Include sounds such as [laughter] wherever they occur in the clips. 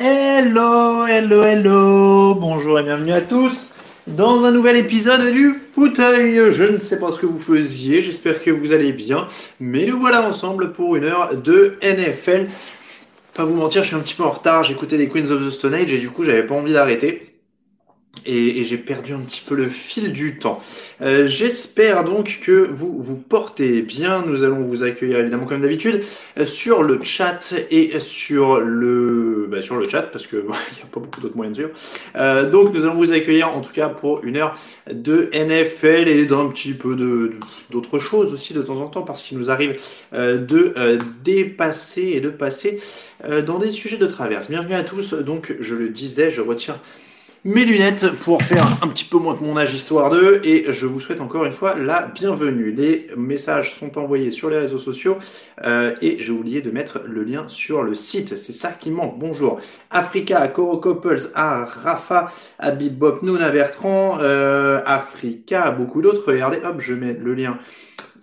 Hello, hello, hello, bonjour et bienvenue à tous dans un nouvel épisode du fauteuil. Je ne sais pas ce que vous faisiez, j'espère que vous allez bien, mais nous voilà ensemble pour une heure de NFL. Pas vous mentir, je suis un petit peu en retard, j'écoutais les Queens of the Stone Age et du coup j'avais pas envie d'arrêter. Et, j'ai perdu un petit peu le fil du temps. Euh, J'espère donc que vous vous portez bien. Nous allons vous accueillir évidemment comme d'habitude euh, sur le chat et sur le bah, sur le chat parce que [laughs] il n'y a pas beaucoup d'autres moyens de. Euh, donc nous allons vous accueillir en tout cas pour une heure de NFL et d'un petit peu de d'autres choses aussi de temps en temps parce qu'il nous arrive de dépasser et de passer dans des sujets de traverse. Bienvenue à tous. Donc je le disais, je retiens mes lunettes pour faire un petit peu moins que mon âge histoire d'eux et je vous souhaite encore une fois la bienvenue. Les messages sont envoyés sur les réseaux sociaux euh, et j'ai oublié de mettre le lien sur le site. C'est ça qui manque. Bonjour. Africa, Coro Couples, à Rafa, Habib Bob, Nouna Bertrand, euh, Africa, beaucoup d'autres. Regardez, hop, je mets le lien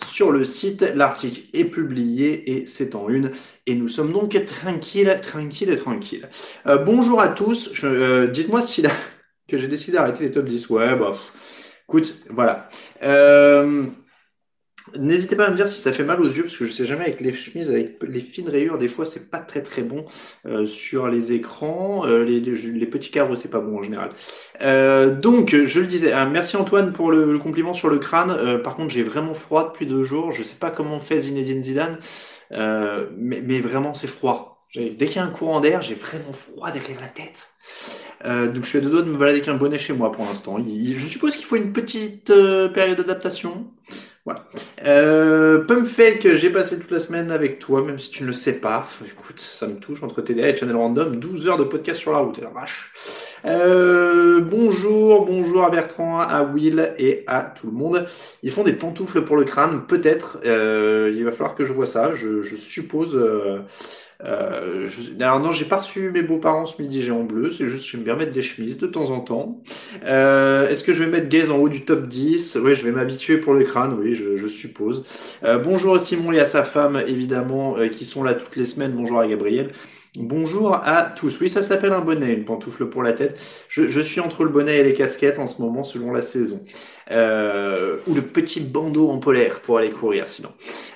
sur le site. L'article est publié et c'est en une. Et nous sommes donc tranquilles, tranquilles, tranquilles. Euh, bonjour à tous. Dites-moi si là, que j'ai décidé d'arrêter les top 10. Ouais, bah, pff, écoute, voilà. Euh, N'hésitez pas à me dire si ça fait mal aux yeux, parce que je sais jamais avec les chemises, avec les fines rayures, des fois c'est pas très très bon euh, sur les écrans. Euh, les, les, petits cadres, c'est pas bon en général. Donc, je le disais, ah, merci Antoine pour le, compliment sur le crâne. Par contre, j'ai vraiment froid depuis deux jours. Je sais pas comment fait Zinedine Zidane, mais, mais vraiment c'est froid. Dès qu'il y a un courant d'air, j'ai vraiment froid derrière la tête. Euh, donc je suis à deux doigts de me balader avec un bonnet chez moi pour l'instant. Je suppose qu'il faut une petite euh, période d'adaptation. Voilà. Euh, j'ai passé toute la semaine avec toi, même si tu ne le sais pas. Écoute, ça me touche entre TDA et Channel Random. 12 heures de podcast sur la route, et la vache. Euh, bonjour, bonjour à Bertrand, à Will et à tout le monde. Ils font des pantoufles pour le crâne, peut-être. Il va falloir que je vois ça. Je suppose. Euh, je- Alors non, j'ai pas reçu mes beaux-parents ce midi, j'ai en bleu. C'est juste j'aime bien mettre des chemises de temps en temps. Euh, Est-ce que je vais mettre Gaze en haut du top 10? Oui, je vais m'habituer pour le crâne, oui, je, je suppose. Euh, bonjour à Simon et à sa femme, évidemment, euh, qui sont là toutes les semaines. Bonjour à Gabriel. Bonjour à tous. Oui, ça s'appelle un bonnet, une pantoufle pour la tête. Je, suis entre le bonnet et les casquettes en ce moment, selon la saison. Euh, ou le petit bandeau en polaire pour aller courir, sinon.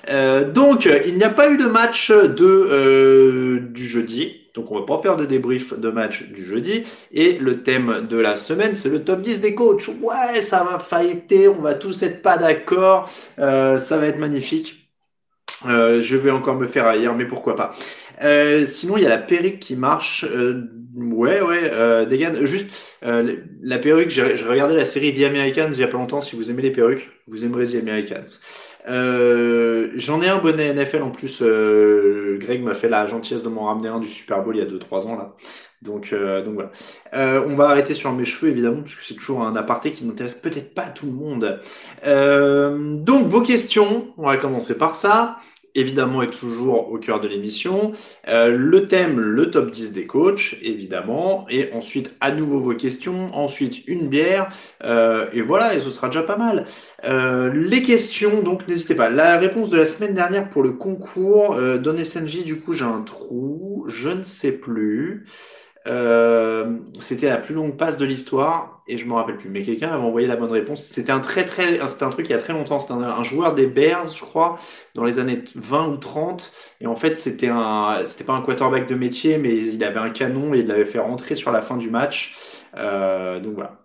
Euh, donc, il n'y a pas eu de match de, euh, du jeudi. Donc, on va pas faire de débrief de match du jeudi. Et le thème de la semaine, c'est le top 10 des coachs. Ouais, ça va fighter, on va tous être pas d'accord. Ça va être magnifique. Je vais encore me faire haïr, mais pourquoi pas. Euh, sinon, il y a la perruque qui marche. Euh, ouais, ouais, euh, Degan, juste euh, la perruque. J'ai regardé la série The Americans il y a pas longtemps. Si vous aimez les perruques, vous aimerez The Americans. Euh, J'en ai un bonnet NFL en plus. Euh, Greg m'a fait la gentillesse de m'en ramener un du Super Bowl il y a 2-3 ans là. Donc, euh, donc voilà. Euh, on va arrêter sur mes cheveux évidemment puisque c'est toujours un aparté qui n'intéresse peut-être pas tout le monde. Euh, donc vos questions, on va commencer par ça. Évidemment, est toujours au cœur de l'émission. Euh, le thème, le top 10 des coachs, évidemment. Et ensuite, à nouveau vos questions. Ensuite, une bière. Euh, et voilà, et ce sera déjà pas mal. Euh, les questions, donc n'hésitez pas. La réponse de la semaine dernière pour le concours, Don SNJ, du coup, j'ai un trou. Je ne sais plus. Euh, c'était la plus longue passe de l'histoire et je me rappelle plus. Mais quelqu'un avait envoyé la bonne réponse. C'était un très très, c'était un truc il y a très longtemps. C'était un, joueur des Bears, je crois, dans les années 20 ou 30. Et en fait, c'était un, c'était pas un quarterback de métier, mais il avait un canon et il l'avait fait rentrer sur la fin du match. Euh, donc voilà.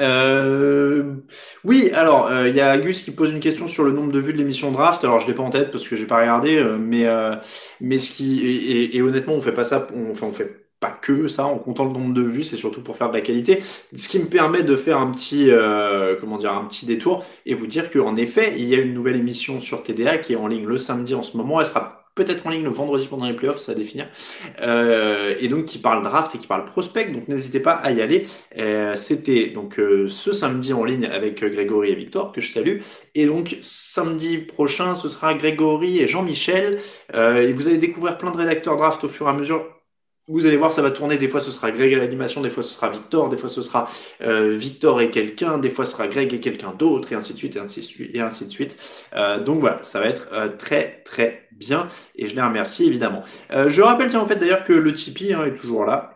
Euh, oui, alors euh, il y a Gus qui pose une question sur le nombre de vues de l'émission Draft. Alors je l'ai pas en tête parce que j'ai pas regardé, euh, mais mais ce qui et, et, honnêtement on fait pas ça, on, enfin on fait pas que ça en comptant le nombre de vues, c'est surtout pour faire de la qualité. Ce qui me permet de faire un petit comment dire un petit détour et vous dire qu'en effet il y a une nouvelle émission sur TDA qui est en ligne le samedi en ce moment. Elle sera peut-être en ligne le vendredi pendant les playoffs, ça à définir. Euh, et donc qui parle draft et qui parle prospect, donc n'hésitez pas à y aller. Euh, C'était donc euh, ce samedi en ligne avec euh, Grégory et Victor, que je salue. Et donc samedi prochain, ce sera Grégory et Jean-Michel. Euh, et vous allez découvrir plein de rédacteurs draft au fur et à mesure vous allez voir, ça va tourner. Des fois, ce sera Greg à l'animation, des fois, ce sera Victor, des fois, ce sera euh, Victor et quelqu'un, des fois, ce sera Greg et quelqu'un d'autre, et ainsi de suite, et ainsi de suite. Et ainsi de suite. Euh, donc voilà, ça va être euh, très, très bien, et je les remercie évidemment. je rappelle, tiens, en fait, d'ailleurs, que le Tipeee hein, est toujours là.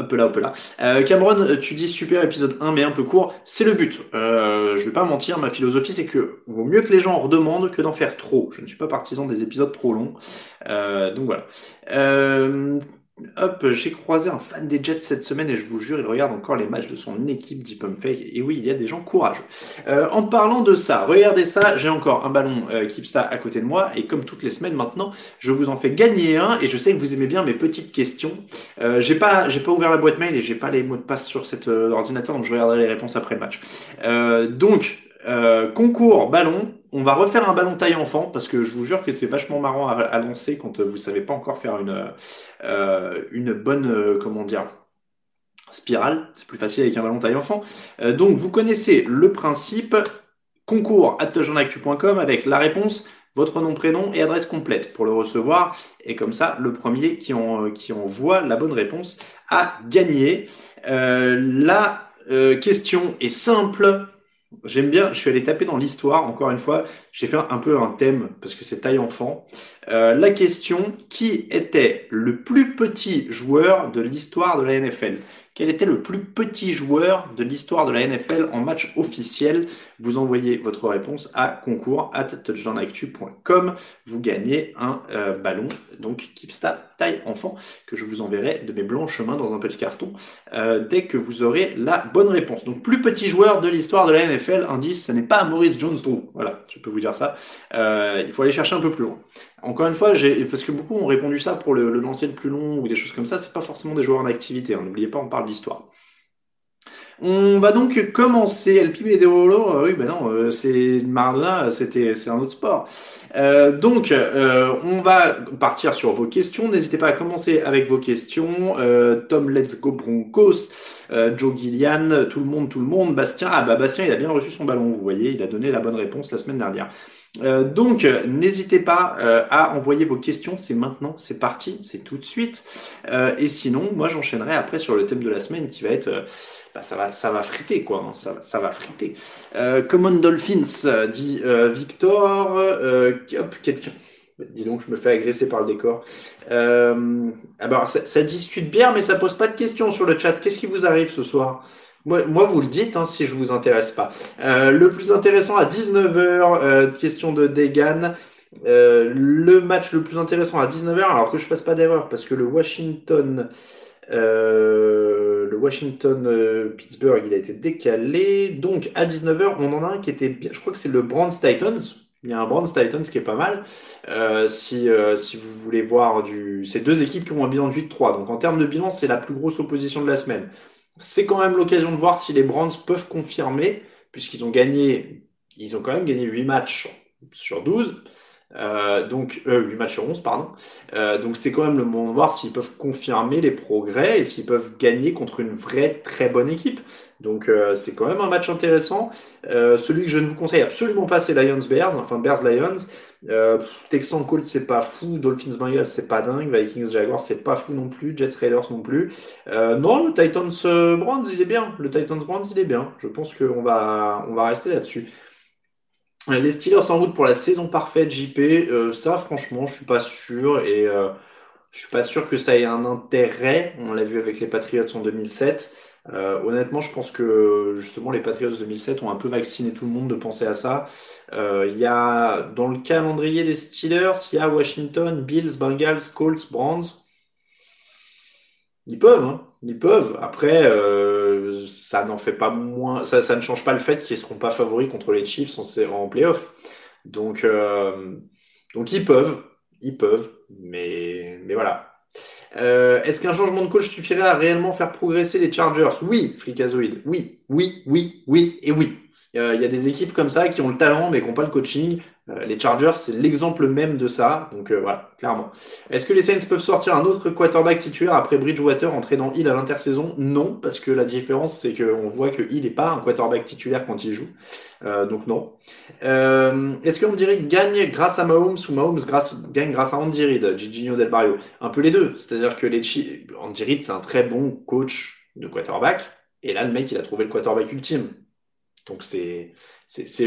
Hop là, hop là. Euh, Cameron, tu dis super épisode 1, mais un peu court. C'est le but. Euh, je vais pas mentir, ma philosophie, c'est que vaut mieux que les gens en redemandent que d'en faire trop. Je ne suis pas partisan des épisodes trop longs. Euh, donc voilà. Hop, j'ai croisé un fan des Jets cette semaine et je vous jure, il regarde encore les matchs de son équipe, dit Fake. Et oui, il y a des gens courageux. Euh, en parlant de ça, regardez ça, j'ai encore un ballon euh, Kipsta à côté de moi et comme toutes les semaines maintenant, je vous en fais gagner un et je sais que vous aimez bien mes petites questions. Euh, j'ai pas, j'ai pas ouvert la boîte mail et j'ai pas les mots de passe sur cet euh, ordinateur, donc je regarderai les réponses après le match. Donc, concours ballon, on va refaire un ballon taille enfant parce que je vous jure que c'est vachement marrant à, lancer quand vous savez pas encore faire une, euh, une bonne, euh, comment dire, spirale. C'est plus facile avec un ballon taille enfant. Euh, donc vous connaissez le principe concours at avec la réponse votre nom, prénom et adresse complète pour le recevoir. Et comme ça, le premier qui, en, qui envoie la bonne réponse a gagné. la question est simple. J'aime bien, je suis allé taper dans l'histoire, encore une fois, j'ai fait un peu un thème, parce que c'est taille enfant. Euh, la question, qui était le plus petit joueur de l'histoire de la NFL quel était le plus petit joueur de l'histoire de la NFL en match officiel? Vous envoyez votre réponse à concours. Vous gagnez un euh, ballon, donc Kipsta taille enfant, que je vous enverrai de mes blancs chemins dans un petit carton euh, dès que vous aurez la bonne réponse. Donc plus petit joueur de l'histoire de la NFL, indice, ce n'est pas Maurice Jones-Drew. Voilà, je peux vous dire ça. Euh, il faut aller chercher un peu plus loin. Encore une fois, parce que beaucoup ont répondu ça pour le, lancer le plus long ou des choses comme ça, c'est pas forcément des joueurs en activité. Hein. N'oubliez pas, on parle d'histoire. On va donc commencer. El Pibe de euh, oui, ben non, euh, c'est c'était, c'est un autre sport. Euh, donc, on va partir sur vos questions. N'hésitez pas à commencer avec vos questions. Tom Let's Go Broncos, Joe Gillian, tout le monde, tout le monde. Bastien, ah bah Bastien, il a bien reçu son ballon. Vous voyez, il a donné la bonne réponse la semaine dernière. Euh, donc, n'hésitez pas euh, à envoyer vos questions. C'est maintenant, c'est parti, c'est tout de suite. Euh, et sinon, moi, j'enchaînerai après sur le thème de la semaine qui va être, bah, ça va, ça va friter quoi. Hein, ça, ça va friter. Common Dolphins, dit Victor. hop, quelqu'un. Dis donc, je me fais agresser par le décor. alors, ça, ça discute bien, mais ça pose pas de questions sur le chat. Qu'est-ce qui vous arrive ce soir? Moi, vous le dites hein, si je vous intéresse pas. Euh, le plus intéressant à 19h, euh, question de Degan. Euh, le match le plus intéressant à 19h, alors que je fasse pas d'erreur, parce que le Washington, le Washington Pittsburgh, il a été décalé. Donc à 19h, on en a un qui était bien. Je crois que c'est le Browns Titans. Il y a un Browns Titans qui est pas mal. si, si vous voulez voir du, ces deux équipes qui ont un bilan de 8-3. Donc en termes de bilan, c'est la plus grosse opposition de la semaine c'est quand même l'occasion de voir si les Browns peuvent confirmer, puisqu'ils ont gagné, ils ont quand même gagné 8 matchs sur 12. Euh, donc euh, 8 matchs sur 11 pardon. Euh, donc c'est quand même le moment de voir s'ils peuvent confirmer les progrès et s'ils peuvent gagner contre une vraie très bonne équipe. Donc euh, c'est quand même un match intéressant. Euh, celui que je ne vous conseille absolument pas c'est Lions Bears, enfin Bears Lions. Texans Colts c'est pas fou, Dolphins Bengals c'est pas dingue, Vikings Jaguars c'est pas fou non plus, Jets Raiders non plus. non le Titans Browns il est bien, le Titans Browns il est bien. Je pense qu'on va on va rester là-dessus. Les Steelers en route pour la saison parfaite, JP, euh, ça franchement, je suis pas sûr et euh, Je suis pas sûr que ça ait un intérêt. On l'a vu avec les Patriots en 2007. Euh, honnêtement, je pense que justement les Patriots 2007 ont un peu vacciné tout le monde de penser à ça. Euh, Il y a dans le calendrier des Steelers, il y a Washington, Bills, Bengals, Colts, Browns. Ils peuvent, hein. ils peuvent. Après, euh, ça n'en fait pas moins, ça, ne change pas le fait qu'ils seront pas favoris contre les Chiefs en, en playoff. Donc, euh, donc ils peuvent, ils peuvent, mais, mais voilà. Euh, Est-ce qu'un changement de coach suffirait à réellement faire progresser les Chargers? Oui, Fricazoïde. Oui, oui, oui, oui et oui. Il y, a, des équipes comme ça qui ont le talent mais qui n'ont pas le coaching. Euh, les Chargers, c'est l'exemple même de ça. Donc euh, voilà, clairement. Est-ce que les Saints peuvent sortir un autre quarterback titulaire après Bridgewater entrer dans Hill à l'intersaison? Non, parce que la différence, c'est qu'on voit que Hill n'est pas un quarterback titulaire quand il joue. Euh, donc non. Est-ce qu'on dirait gagne grâce à Mahomes ou Mahomes grâce, gagne grâce à Andy Reid, Del Barrio? Un peu les deux. C'est-à-dire que les Andy Reid, c'est un très bon coach de quarterback. Et là, le mec, il a trouvé le quarterback ultime. Donc c'est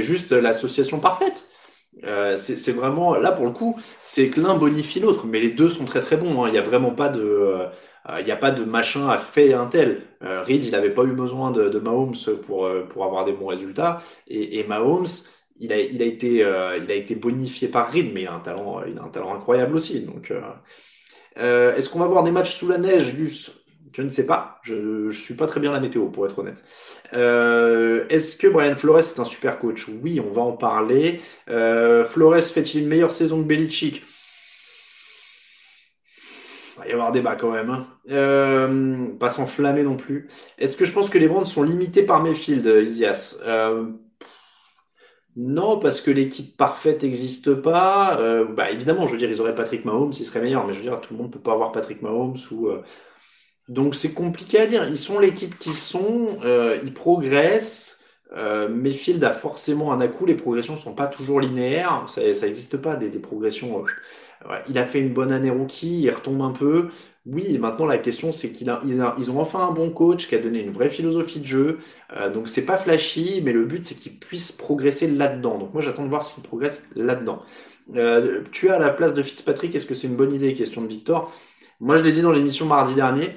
juste l'association parfaite. Euh, c'est vraiment là pour le coup, c'est que l'un bonifie l'autre, mais les deux sont très très bons. Hein. Il n'y a vraiment pas de, euh, il n'y a pas de machin à fait un tel. Euh, Reed, il n'avait pas eu besoin de, de Mahomes pour pour avoir des bons résultats, et, Mahomes, il a il a été il a été bonifié par Reed, mais il a un talent il a un talent incroyable aussi. Donc est-ce qu'on va voir des matchs sous la neige, Gus? Je ne sais pas. Je ne suis pas très bien la météo, pour être honnête. Euh, est-ce que Brian Flores est un super coach? Oui, on va en parler. Euh, Flores fait-il une meilleure saison que Belichick? Il va y avoir débat quand même. Hein. Euh, pas s'enflammer non plus. Est-ce que je pense que les Brands sont limités par Mayfield, Isias non, parce que l'équipe parfaite n'existe pas. bah, évidemment, je veux dire, ils auraient Patrick Mahomes, il serait meilleur, mais je veux dire, tout le monde ne peut pas avoir Patrick Mahomes ou, donc c'est compliqué à dire. Ils sont l'équipe qui sont, euh, ils progressent. Euh, Mayfield a forcément un à-coup. Les progressions sont pas toujours linéaires. Ça n'existe pas des, progressions. Euh, il a fait une bonne année rookie, il retombe un peu. Oui, maintenant la question c'est qu'ils ils ont enfin un bon coach qui a donné une vraie philosophie de jeu. Euh, donc c'est pas flashy, mais le but c'est qu'ils puissent progresser là-dedans. Donc moi j'attends de voir s'ils progressent là-dedans. Euh, tu à la place de Fitzpatrick, est-ce que c'est une bonne idée? Question de Victor. Moi je l'ai dit dans l'émission mardi dernier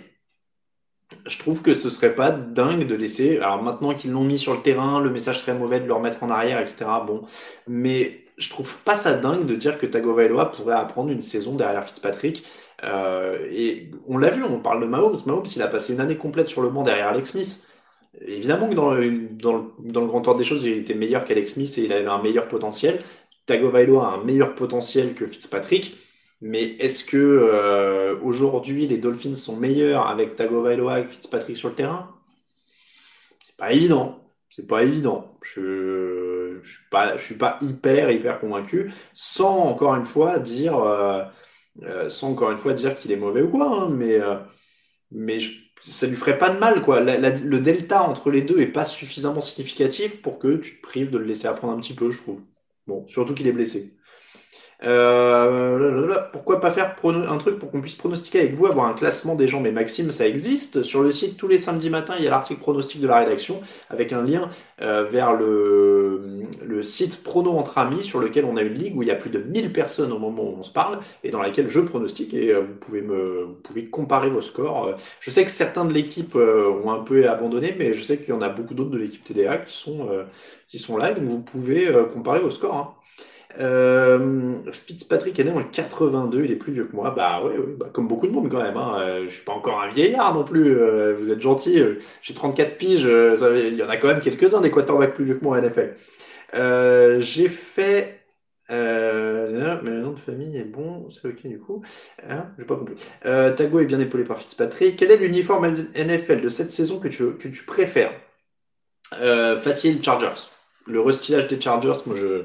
je trouve que ce serait pas dingue de laisser. Alors maintenant qu'ils l'ont mis sur le terrain, le message serait mauvais de le remettre en arrière, etc. Bon, mais je trouve pas ça dingue de dire que Tagovailoa pourrait apprendre une saison derrière Fitzpatrick. Euh, et on l'a vu, on parle de Mahomes. Mahomes, il a passé une année complète sur le banc derrière Alex Smith. Évidemment que dans le, dans le, grand ordre des choses, il était meilleur qu'Alex Smith et il avait un meilleur potentiel. Tagovailoa a un meilleur potentiel que Fitzpatrick. Mais est-ce que euh, aujourd'hui les Dolphins sont meilleurs avec Tagovailoa et Fitzpatrick sur le terrain? C'est pas évident. C'est pas évident. Je, je suis pas, je hyper hyper convaincu. Sans encore une fois dire, euh, euh, sans encore une fois dire qu'il est mauvais ou quoi. Hein, mais mais ça lui ferait pas de mal quoi. le delta entre les deux est pas suffisamment significatif pour que tu te prives de le laisser apprendre un petit peu, je trouve. Bon, surtout qu'il est blessé. Euh, pourquoi pas faire un truc pour qu'on puisse pronostiquer avec vous, avoir un classement des gens Mais Maxime, ça existe. Sur le site, tous les samedis matins, il y a l'article pronostic de la rédaction avec un lien euh, vers le, site Prono entre amis sur lequel on a une ligue où il y a plus de 1000 personnes au moment où on se parle et dans laquelle je pronostique et euh, vous pouvez me vous pouvez comparer vos scores. Je sais que certains de l'équipe ont un peu abandonné, mais je sais qu'il y en a beaucoup d'autres de l'équipe TDA qui sont qui sont là, donc vous pouvez comparer vos scores. Hein. Euh, Fitzpatrick est né en 82, il est plus vieux que moi. Bah oui, bah, comme beaucoup de monde quand même. Hein. Euh, je suis pas encore un vieillard non plus. Euh, vous êtes gentil. J'ai 34 piges. il y en a quand même quelques-uns des quarterbacks plus vieux que moi en effet. J'ai fait. mais le nom de famille est bon, c'est ok du coup. Hein, J'ai pas compris. Tago est bien épaulé par Fitzpatrick. Quel est l'uniforme NFL de cette saison que tu, que tu préfères? Facile, Chargers. Le restylage des Chargers, moi je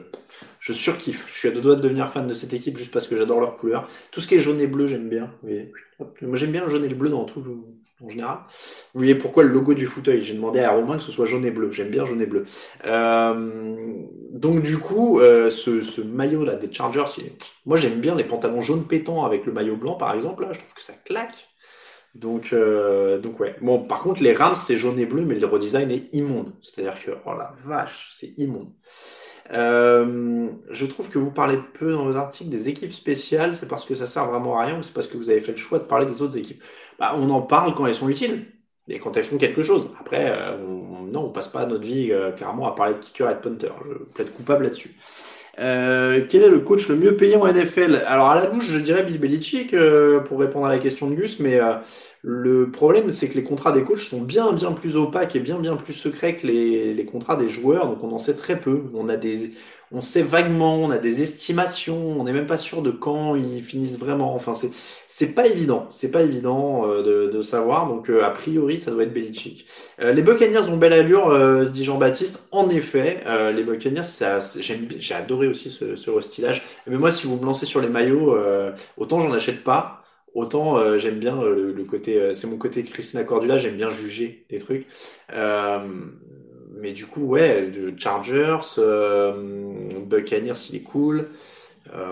je surkiffe. Je suis à deux doigts de devenir fan de cette équipe juste parce que j'adore leur couleur. Tout ce qui est jaune et bleu, j'aime bien. Moi, j'aime bien le jaune et le bleu dans tout, en général. Vous voyez pourquoi le logo du fauteuil? J'ai demandé à Romain que ce soit jaune et bleu. J'aime bien jaune et bleu. Euh, donc, du coup, euh, ce, maillot-là des Chargers, moi, j'aime bien les pantalons jaunes pétants avec le maillot blanc, par exemple. Je trouve que ça claque. Donc, euh, donc ouais. Bon, par contre, les Rams, c'est jaune et bleu, mais le redesign est immonde. C'est-à-dire que, oh la vache, c'est immonde. Euh, je trouve que vous parlez peu dans vos articles des équipes spéciales. C'est parce que ça sert vraiment à rien ou c'est parce que vous avez fait le choix de parler des autres équipes? Bah, On en parle quand elles sont utiles et quand elles font quelque chose. Après, euh, on, non, on passe pas notre vie euh, clairement à parler de kicker et de punter. Je plaide coupable là-dessus. Euh, quel est le coach le mieux payé en NFL Alors à la louche, je dirais Bill Belichick pour répondre à la question de Gus, mais le problème, c'est que les contrats des coachs sont bien, bien plus opaques et bien, bien plus secrets que les, les contrats des joueurs. Donc, on en sait très peu. On a des, on sait vaguement, on a des estimations. On n'est même pas sûr de quand ils finissent vraiment. Enfin, c'est, c'est pas évident. C'est pas évident euh, de, de, savoir. Donc, euh, a priori, ça doit être Belichick. Euh, les Buccaneers ont belle allure, dit Jean-Baptiste. En effet, les Buccaneers, ça, j'ai adoré aussi ce, ce restylage. Mais moi, si vous me lancez sur les maillots, autant j'en achète pas. Autant euh, j'aime bien euh, le, côté, euh, c'est mon côté Christina Cordula, j'aime bien juger les trucs. mais du coup, ouais, Chargers, Buccaneers, il est cool.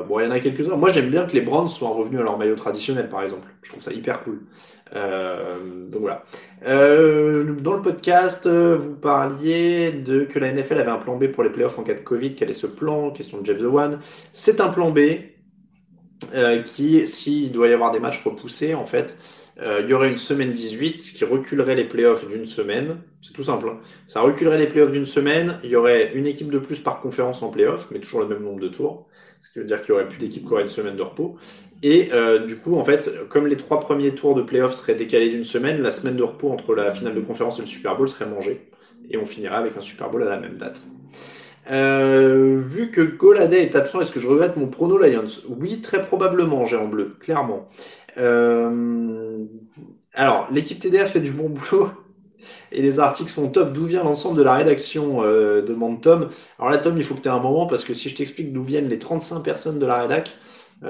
bon, il y en a quelques-uns. Moi, j'aime bien que les Browns soient revenus à leur maillot traditionnel, par exemple. Je trouve ça hyper cool. donc voilà. dans le podcast, vous parliez de que la NFL avait un plan B pour les playoffs en cas de Covid. Quel est ce plan? Question de Jeff The One. C'est un plan B. Euh, qui, s'il doit y avoir des matchs repoussés, en fait, euh, il y aurait une semaine 18, ce qui reculerait les playoffs d'une semaine. C'est tout simple. Hein. Ça reculerait les playoffs d'une semaine. Il y aurait une équipe de plus par conférence en playoffs, mais toujours le même nombre de tours. Ce qui veut dire qu'il y aurait plus d'équipes qui auraient une semaine de repos. Et euh, du coup, en fait, comme les trois premiers tours de playoffs seraient décalés d'une semaine, la semaine de repos entre la finale de conférence et le Super Bowl serait mangée. Et on finirait avec un Super Bowl à la même date. Euh, vu que Goladay est absent, est-ce que je regrette mon prono Lions? Oui, très probablement, j'ai en bleu, clairement. Euh, alors, l'équipe TDA fait du bon boulot [laughs] et les articles sont top. D'où vient l'ensemble de la rédaction euh, demande Tom. Alors là, Tom, il faut que tu aies un moment parce que si je t'explique d'où viennent les 35 personnes de la rédac,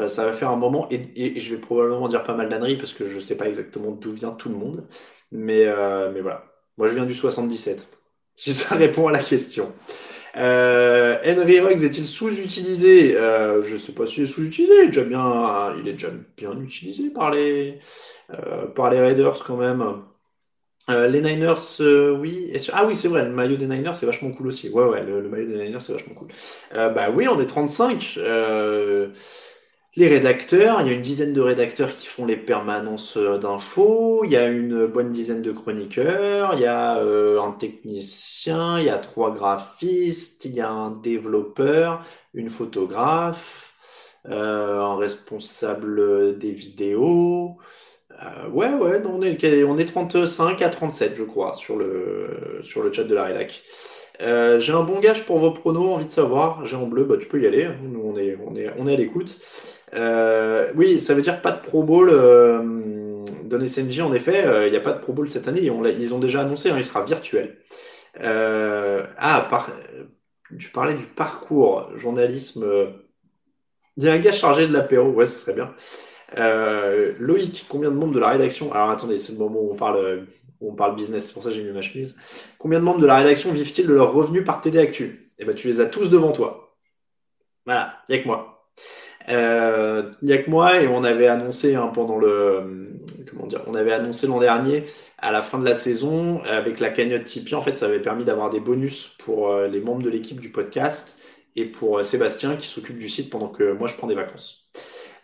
ça va faire un moment et, je vais probablement dire pas mal d'anneries parce que je sais pas exactement d'où vient tout le monde. Mais, mais voilà. Moi, je viens du 77. Si ça [laughs] répond à la question. Euh, Henry Ruggs est-il sous-utilisé? Euh, Je ne sais pas s'il est sous-utilisé. Il est déjà bien, il est déjà bien utilisé par les, euh, par les Raiders quand même. Les Niners, oui. Ah oui, c'est vrai, le maillot des Niners, c'est vachement cool aussi. Ouais, ouais, le maillot des Niners, c'est vachement cool. bah oui, on est 35 les rédacteurs, il y a une dizaine de rédacteurs qui font les permanences euh, d'infos, il y a une bonne dizaine de chroniqueurs, il y a euh, un technicien, il y a trois graphistes, il y a un développeur, une photographe, euh, un responsable des vidéos. ouais, ouais, on est, on est 35 à 37, je crois, sur le, sur le chat de la rédac. J'ai un bon gage pour vos pronos, envie de savoir. J'ai en bleu, bah tu peux y aller. Hein. Nous on est, on est, on est à l'écoute. Euh, oui, ça veut dire pas de Pro Bowl euh, de SNJ. En effet, euh, il n'y a pas de Pro Bowl cette année. ils ont déjà annoncé, hein, il sera virtuel. ah, tu parlais du parcours journalisme. Il y a un gars chargé de l'apéro. Ouais, ce serait bien. Loïc, combien de membres de la rédaction? Alors attendez, c'est le moment où on parle, on parle business, c'est pour ça que j'ai mis ma chemise. Combien de membres de la rédaction vivent-ils de leurs revenus par TD Actu? Eh ben, tu les as tous devant toi. Voilà, il n'y a que moi. Euh, il n'y a que moi et on avait annoncé hein, pendant le comment dire, on avait annoncé l'an dernier à la fin de la saison avec la cagnotte Tipeee. En fait, ça avait permis d'avoir des bonus pour euh, les membres de l'équipe du podcast et pour euh, Sébastien qui s'occupe du site pendant que moi je prends des vacances.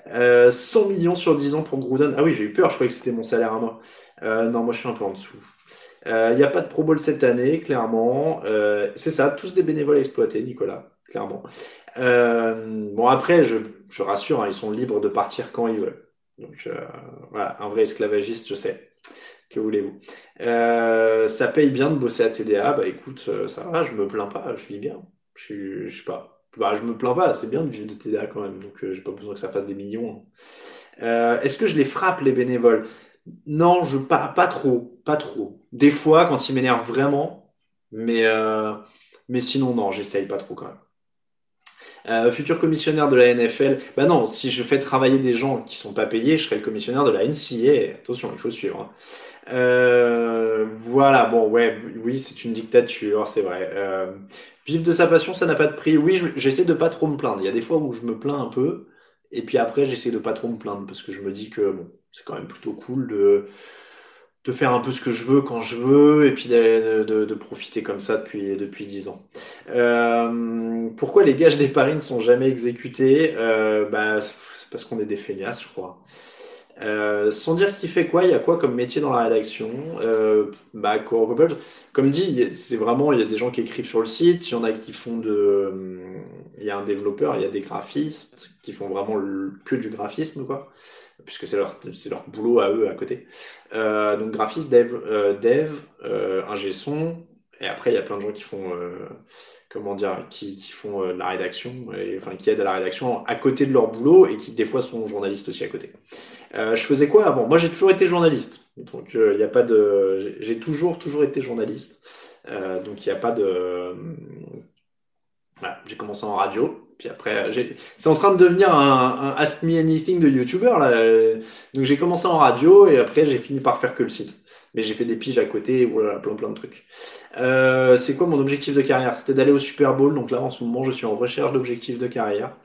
100 millions sur 10 ans pour Gruden. Ah oui, j'ai eu peur, je croyais que c'était mon salaire à moi. Non, moi je suis un peu en dessous. Il n'y a pas de Pro Bowl cette année, clairement. c'est ça, tous des bénévoles exploités, Nicolas, clairement. bon, après, je, rassure, hein, ils sont libres de partir quand ils veulent. Donc euh, voilà, un vrai esclavagiste, je sais. Que voulez-vous? Euh, Ça paye bien de bosser à TDA. Bah écoute, euh, ça va, je me plains pas, je vis bien. Je, je sais pas. Bah, je me plains pas, c'est bien de vivre de TDA quand même, donc j'ai pas besoin que ça fasse des millions. Est-ce que je les frappe les bénévoles? Non, je pas, pas trop, pas trop. Des fois quand ils m'énervent vraiment, mais mais sinon non, j'essaye pas trop quand même. Euh, futur commissionnaire de la NFL. Bah non, si je fais travailler des gens qui sont pas payés, je serai le commissionnaire de la NCA. Attention, il faut suivre. Hein. Euh, voilà, bon, ouais, oui, c'est une dictature, c'est vrai. Euh, vivre de sa passion, ça n'a pas de prix. Oui, j'essaie de pas trop me plaindre. Il y a des fois où je me plains un peu, et puis après, j'essaie de pas trop me plaindre parce que je me dis que bon, c'est quand même plutôt cool de de faire un peu ce que je veux quand je veux et puis de, profiter comme ça depuis depuis dix ans. Euh, pourquoi les gages des paris ne sont jamais exécutés? Euh, Bah c'est parce qu'on est des feignasses, je crois. Euh, sans dire qui fait quoi, il y a quoi comme métier dans la rédaction? Bah, Comme dit, c'est vraiment, il y a des gens qui écrivent sur le site, il y en a qui font de... Il y a un développeur, il y a des graphistes qui font vraiment que du graphisme, quoi puisque c'est leur, c'est leur boulot à eux à côté. Euh, donc graphiste, dev, euh, dev euh, ingé son, et après il y a plein de gens qui font, euh, comment dire, qui, qui font la rédaction, enfin qui aident à la rédaction à côté de leur boulot et qui des fois sont journalistes aussi à côté. je faisais quoi avant? Moi j'ai toujours été journaliste, donc il n'y a pas de, j'ai toujours toujours été journaliste, donc il n'y a pas de, j'ai commencé en radio, puis après, c'est en train de devenir un, un, Ask Me Anything de YouTuber là. Donc j'ai commencé en radio et après j'ai fini par faire que le site. Mais j'ai fait des piges à côté, voilà, plein plein de trucs. Euh, c'est quoi mon objectif de carrière? C'était d'aller au Super Bowl. Donc là en ce moment je suis en recherche d'objectifs de carrière.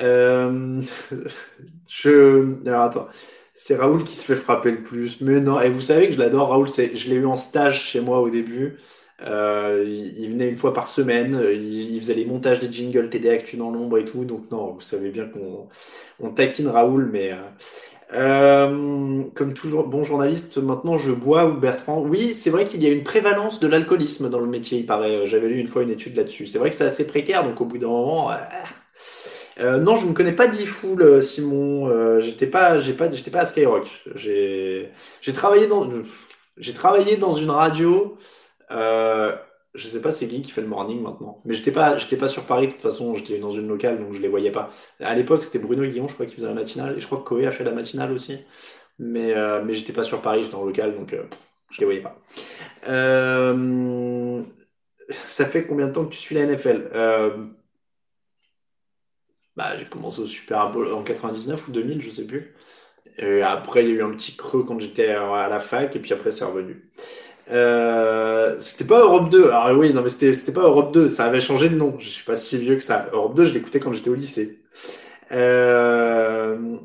Euh, [laughs] je, alors attends, c'est Raoul qui se fait frapper le plus. Mais non, et vous savez que je l'adore Raoul. Je l'ai eu en stage chez moi au début. Euh, il, venait une fois par semaine, il, faisait les montages des jingles TD Actu dans l'ombre et tout. Donc non, vous savez bien qu'on on taquine Raoul, mais euh, euh, comme toujours, bon journaliste, maintenant je bois ou Bertrand. Oui, c'est vrai qu'il y a une prévalence de l'alcoolisme dans le métier, il paraît. J'avais lu une fois une étude là-dessus. C'est vrai que c'est assez précaire, donc au bout d'un moment. Euh, non, je ne connais pas D-Fool, Simon. j'étais pas, j'ai pas, j'étais pas à Skyrock. J'ai, j'ai travaillé dans, j'ai travaillé dans une radio euh, je sais pas c'est qui qui fait le morning maintenant. Mais j'étais pas, j'étais pas sur Paris de toute façon, j'étais dans une locale donc je les voyais pas. À l'époque c'était Bruno Guillon, je crois, qui faisait la matinale. Et je crois que Koé a fait la matinale aussi. Mais, euh, mais j'étais pas sur Paris, j'étais en local donc euh, je les voyais pas. Euh, ça fait combien de temps que tu suis la NFL bah, J'ai commencé au Super Bowl en 99 ou 2000, je sais plus. Après, il y a eu un petit creux quand j'étais à la fac, et puis après, c'est revenu. Euh, c'était pas Europe 2. Alors oui, non, mais c'était, pas Europe 2. Ça avait changé de nom. Je suis pas si vieux que ça. Europe 2, je l'écoutais quand j'étais au lycée. Euh...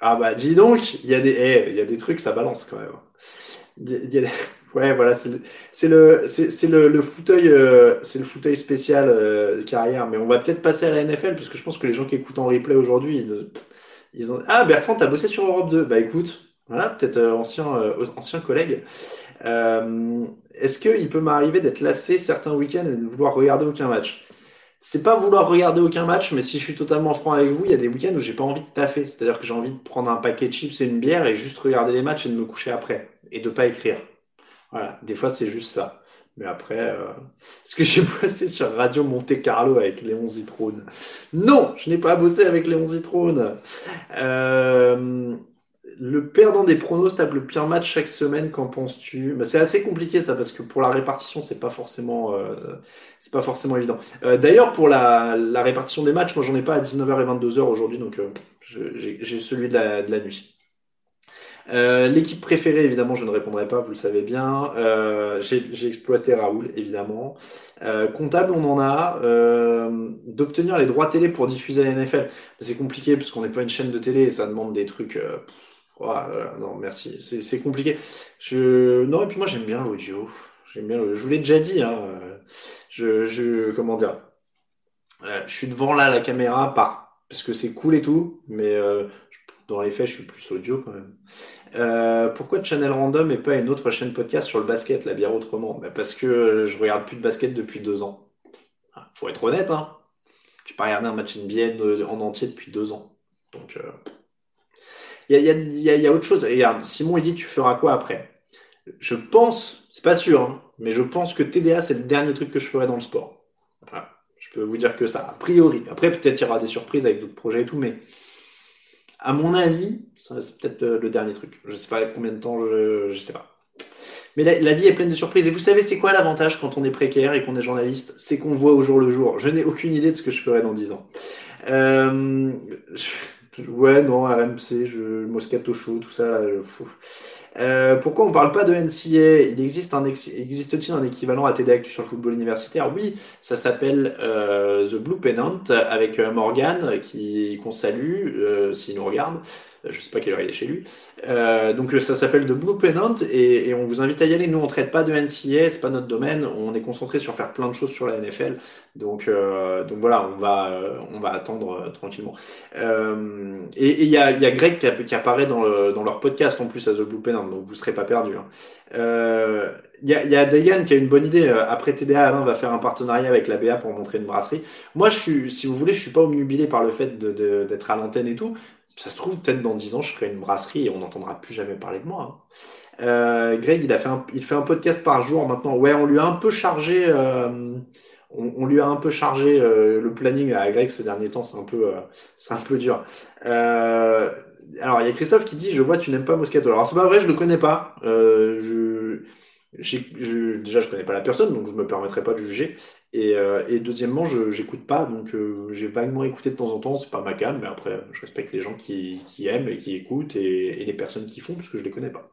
Ah bah, dis donc, il y a des, eh, il y a des trucs, ça balance quand même. [laughs] Ouais, voilà, c'est le, c'est le, c'est, le, le fauteuil, euh, c'est le fauteuil spécial euh, carrière. Mais on va peut-être passer à la NFL parce que je pense que les gens qui écoutent en replay aujourd'hui, ils, ont. Ah, Bertrand, t'as bossé sur Europe 2. Bah écoute, voilà, peut-être ancien, ancien collègue. Euh, est-ce qu'il peut m'arriver d'être lassé certains week-ends et de ne vouloir regarder aucun match? C'est pas vouloir regarder aucun match, mais si je suis totalement franc avec vous, il y a des week-ends où j'ai pas envie de taffer. C'est-à-dire que j'ai envie de prendre un paquet de chips et une bière et juste regarder les matchs et de me coucher après. Et de pas écrire. Voilà, des fois c'est juste ça. Mais après, euh... [laughs] est-ce que j'ai [laughs] bossé sur Radio Monte Carlo avec Léon Zitrone? Non, je n'ai pas bossé avec Léon Zitrone. Euh le perdant des pronos tape le pire match chaque semaine. Qu'en penses-tu? Bah, C'est assez compliqué ça parce que pour la répartition, c'est pas forcément, euh, c'est pas forcément évident. Euh, d'ailleurs, pour la, répartition des matchs, moi j'en ai pas à 19h et 22h aujourd'hui, donc euh, j'ai celui de la, nuit. L'équipe préférée, évidemment, je ne répondrai pas, vous le savez bien. j'ai exploité Raoul, évidemment. comptable, on en a. D'obtenir les droits télé pour diffuser la NFL, c'est compliqué parce qu'on n'est pas une chaîne de télé et ça demande des trucs Oh non, merci. C'est compliqué. Je... Non, et puis moi, j'aime bien l'audio. Bien Je vous l'ai déjà dit. Hein. Je, je... Comment dire euh, Je suis devant là la caméra par... parce que c'est cool et tout, mais euh, dans les faits, je suis plus audio quand même. Euh, pourquoi Channel Random et pas une autre chaîne podcast sur le basket, la bière autrement? Bah Parce que je regarde plus de basket depuis deux ans. Ah, faut être honnête, hein. J'ai pas regardé un match NBA en entier depuis deux ans. Donc, il y a, autre chose. regarde, Simon, il dit Tu feras quoi après? Je pense, c'est pas sûr, hein, mais je pense que TDA, c'est le dernier truc que je ferai dans le sport. je peux vous dire que ça, a priori. Après, peut-être il y aura des surprises avec d'autres projets et tout, mais à mon avis, c'est peut-être le, dernier truc. Je sais pas combien de temps, je, je sais pas. Mais la, vie est pleine de surprises. Et vous savez, c'est quoi l'avantage quand on est précaire et qu'on est journaliste? C'est qu'on voit au jour le jour. Je n'ai aucune idée de ce que je ferai dans 10 ans. Euh, Ouais, non, RMC, je, Moscato Show, tout ça. Là, Euh, pourquoi on parle pas de NCA Il existe un existe-t-il un équivalent à TD Actu sur le football universitaire? Oui, ça s'appelle euh, The Blue Pennant avec euh, Morgan qui qu'on salue s'il nous regarde. Je sais pas quelle heure il est chez lui. Euh, donc ça s'appelle The Blue Pennant et, et, on vous invite à y aller. Nous on traite pas de NCA, c'est pas notre domaine. On est concentré sur faire plein de choses sur la NFL. Donc donc voilà, on va on va attendre tranquillement. et il y a, y a Greg qui, apparaît dans, le, dans leur podcast en plus à The Blue Pennant donc vous serez pas perdu. Il hein. euh, y, a, y a Dayan qui a une bonne idée. Euh, après TDA, Alain va faire un partenariat avec la BA pour montrer une brasserie. Moi, je suis, si vous voulez, je suis pas omnubilé par le fait d'être à l'antenne et tout. Ça se trouve, peut-être dans 10 ans, je ferai une brasserie et on n'entendra plus jamais parler de moi. Hein. Euh, Greg, il a fait un, il fait un podcast par jour maintenant. Ouais, on lui a un peu chargé. on, lui a un peu chargé le planning à Greg ces derniers temps. C'est un peu, c'est un peu dur. Euh, alors, il y a Christophe qui dit Je vois, tu n'aimes pas Moscato. Alors, c'est pas vrai, je le connais pas. Euh, je, déjà, je connais pas la personne, donc je me permettrai pas de juger. Et, euh, et deuxièmement, je j'écoute pas, donc euh, j'ai vaguement écouté de temps en temps. C'est pas ma cam, mais après, je respecte les gens qui, qui aiment et qui écoutent et, et, les personnes qui font, parce que je les connais pas.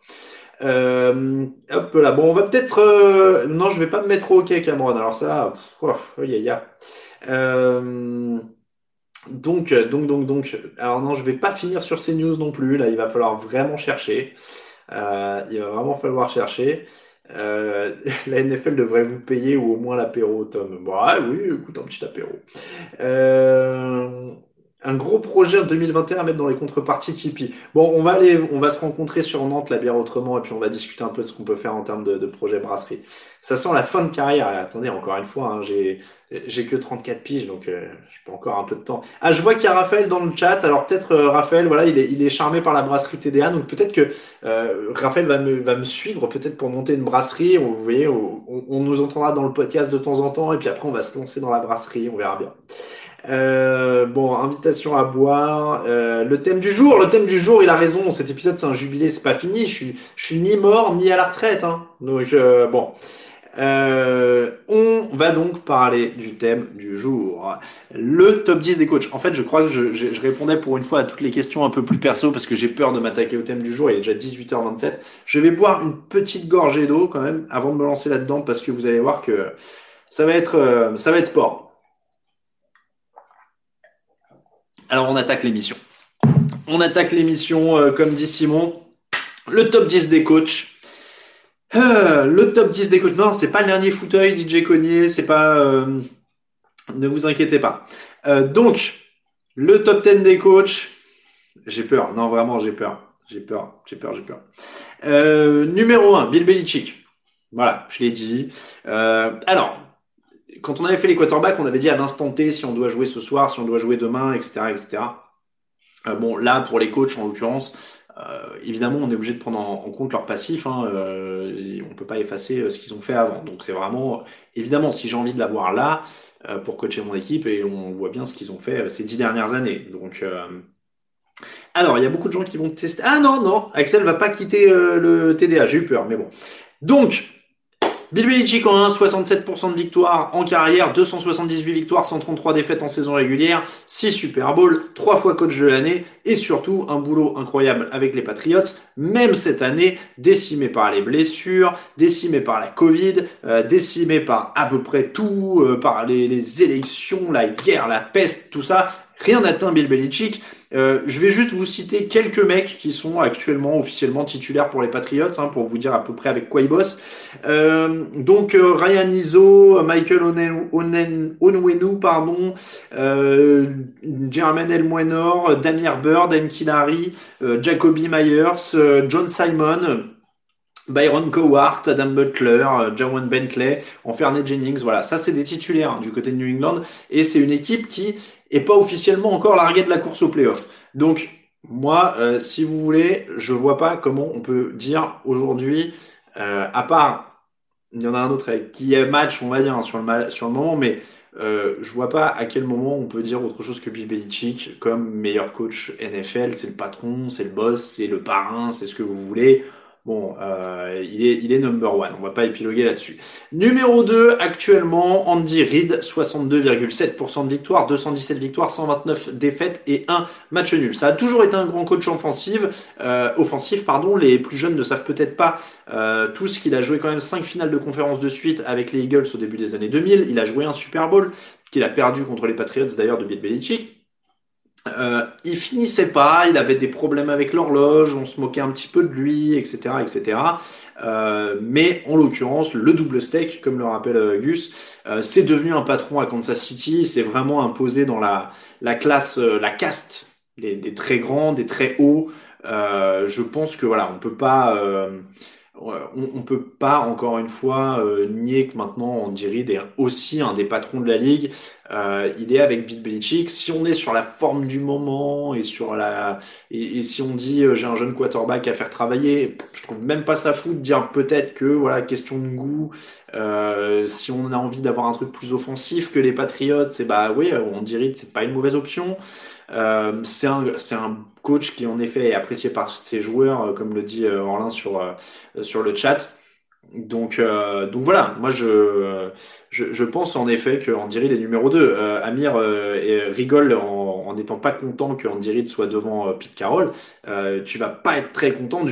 Euh, hop là, bon, on va peut-être. Euh, non, je vais pas me mettre au hockey, Cameron. Alors, ça, oh, y a, y a. Euh, donc, donc, donc, donc, alors non, je vais pas finir sur ces news non plus. Là, il va falloir vraiment chercher. Euh, il va vraiment falloir chercher. Euh, [laughs] la NFL devrait vous payer ou au moins l'apéro, Tom. Bon, ah, oui, écoute, un petit apéro. Euh, un gros projet en 2021 à mettre dans les contreparties Tipeee. Bon, on va aller, on va se rencontrer sur Nantes, la bière autrement, et puis on va discuter un peu de ce qu'on peut faire en termes de, de projet brasserie. Ça sent la fin de carrière. attendez, encore une fois, hein, j'ai, que 34 piges, donc euh, je peux encore un peu de temps. Ah, je vois qu'il y a Raphaël dans le chat. Alors peut-être euh, Raphaël, voilà, il est, il est charmé par la brasserie TDA, donc peut-être que euh, Raphaël va me, va me suivre, peut-être pour monter une brasserie. Vous voyez, on, on nous entendra dans le podcast de temps en temps, et puis après on va se lancer dans la brasserie, on verra bien. Euh, bon, invitation à boire. Euh, le thème du jour, le thème du jour, il a raison. Cet épisode, c'est un jubilé, c'est pas fini. Je suis, je suis ni mort ni à la retraite. Hein. Donc euh, bon, euh, on va donc parler du thème du jour, le top 10 des coachs. En fait, je crois que je, je, je, répondais pour une fois à toutes les questions un peu plus perso parce que j'ai peur de m'attaquer au thème du jour. Il est déjà 18h27. Je vais boire une petite gorgée d'eau quand même avant de me lancer là-dedans parce que vous allez voir que ça va être, ça va être sport. Alors on attaque l'émission. On attaque l'émission, euh, comme dit Simon, le top 10 des coachs. Euh, le top 10 des coachs. Non, c'est pas le dernier fauteuil, DJ Cognier, c'est pas. Euh, ne vous inquiétez pas. donc, le top 10 des coachs. J'ai peur. Non, vraiment, j'ai peur. J'ai peur. J'ai peur, j'ai peur. numéro 1, Bill Belichick. Voilà, je l'ai dit. alors, quand on avait fait les quarterbacks, on avait dit à l'instant T si on doit jouer ce soir, si on doit jouer demain, etc. etc. Euh, bon, là, pour les coachs, en l'occurrence, euh, évidemment, on est obligé de prendre en, compte leur passif. Hein, euh, on peut pas effacer ce qu'ils ont fait avant. Donc, c'est vraiment, évidemment, si j'ai envie de l'avoir là pour coacher mon équipe, et on voit bien ce qu'ils ont fait ces dix dernières années. Donc, alors, il y a beaucoup de gens qui vont tester. Ah non, non, Axel va pas quitter le TDA. J'ai eu peur, mais bon. Donc, Bill Belichick en 1, 67% de victoires en carrière, 278 victoires, 133 défaites en saison régulière, 6 Super Bowl, 3 fois coach de l'année et surtout un boulot incroyable avec les Patriots, même cette année décimé par les blessures, décimé par la Covid, euh, décimé par à peu près tout, euh, par les, les élections, la guerre, la peste, tout ça. Rien n'atteint Bill Belichick. Euh, je vais juste vous citer quelques mecs qui sont actuellement officiellement titulaires pour les Patriots, hein, pour vous dire à peu près avec quoi ils bossent. Euh, donc euh, Ryan Izzo, Michael Onwenu, pardon, euh, Jermaine Elmoenor, Damir Bird, Enkilari, Jacoby Myers, John Simon. Byron Cowart, Adam Butler, Jawan Bentley, Enfernet Jennings, voilà, ça c'est des titulaires du côté de New England et c'est une équipe qui et pas officiellement encore largué de la course au playoff. Donc, moi, euh, si vous voulez, je vois pas comment on peut dire aujourd'hui, euh, à part, il y en a un autre qui est match, on va dire, hein, sur, le, sur le moment, mais euh, je vois pas à quel moment on peut dire autre chose que Bill Belichick comme meilleur coach NFL. C'est le patron, c'est le boss, c'est le parrain, c'est ce que vous voulez. Bon, euh, il, est, il est number one, on va pas épiloguer là-dessus. Numéro 2, actuellement, Andy Reid, 62,7% de victoire, 217 victoires, 129 défaites et un match nul. Ça a toujours été un grand coach offensif, euh, offensif pardon. les plus jeunes ne savent peut-être pas euh, tous qu'il a joué quand même 5 finales de conférence de suite avec les Eagles au début des années 2000, il a joué un Super Bowl, qu'il a perdu contre les Patriots d'ailleurs de Bill Belichick. Euh, il finissait pas, il avait des problèmes avec l'horloge, on se moquait un petit peu de lui, etc., etc. Euh, mais en l'occurrence, le double steak, comme le rappelle euh, Gus, euh, c'est devenu un patron à Kansas City. C'est vraiment imposé dans la, la classe, la caste des, des, très grands, des très hauts. je pense que voilà, on peut pas on, ne peut pas encore une fois euh, nier que maintenant Andy Reid est aussi un des patrons de la ligue. Euh, il est avec Bill Belichick. Si on est sur la forme du moment et sur la et, si on dit euh, j'ai un jeune quarterback à faire travailler, je trouve même pas ça fou de dire peut-être que voilà question de goût. si on a envie d'avoir un truc plus offensif que les Patriots, c'est bah oui, Andy Reid c'est pas une mauvaise option. Euh, c'est un, un, coach qui en effet est apprécié par ses joueurs, euh, comme le dit euh, Orlin sur, sur le chat. Donc, donc voilà, moi je, je, pense en effet que Reid est numéro 2. Amir rigole en n'étant pas content Reid soit devant Pete Carroll. tu vas pas être très content du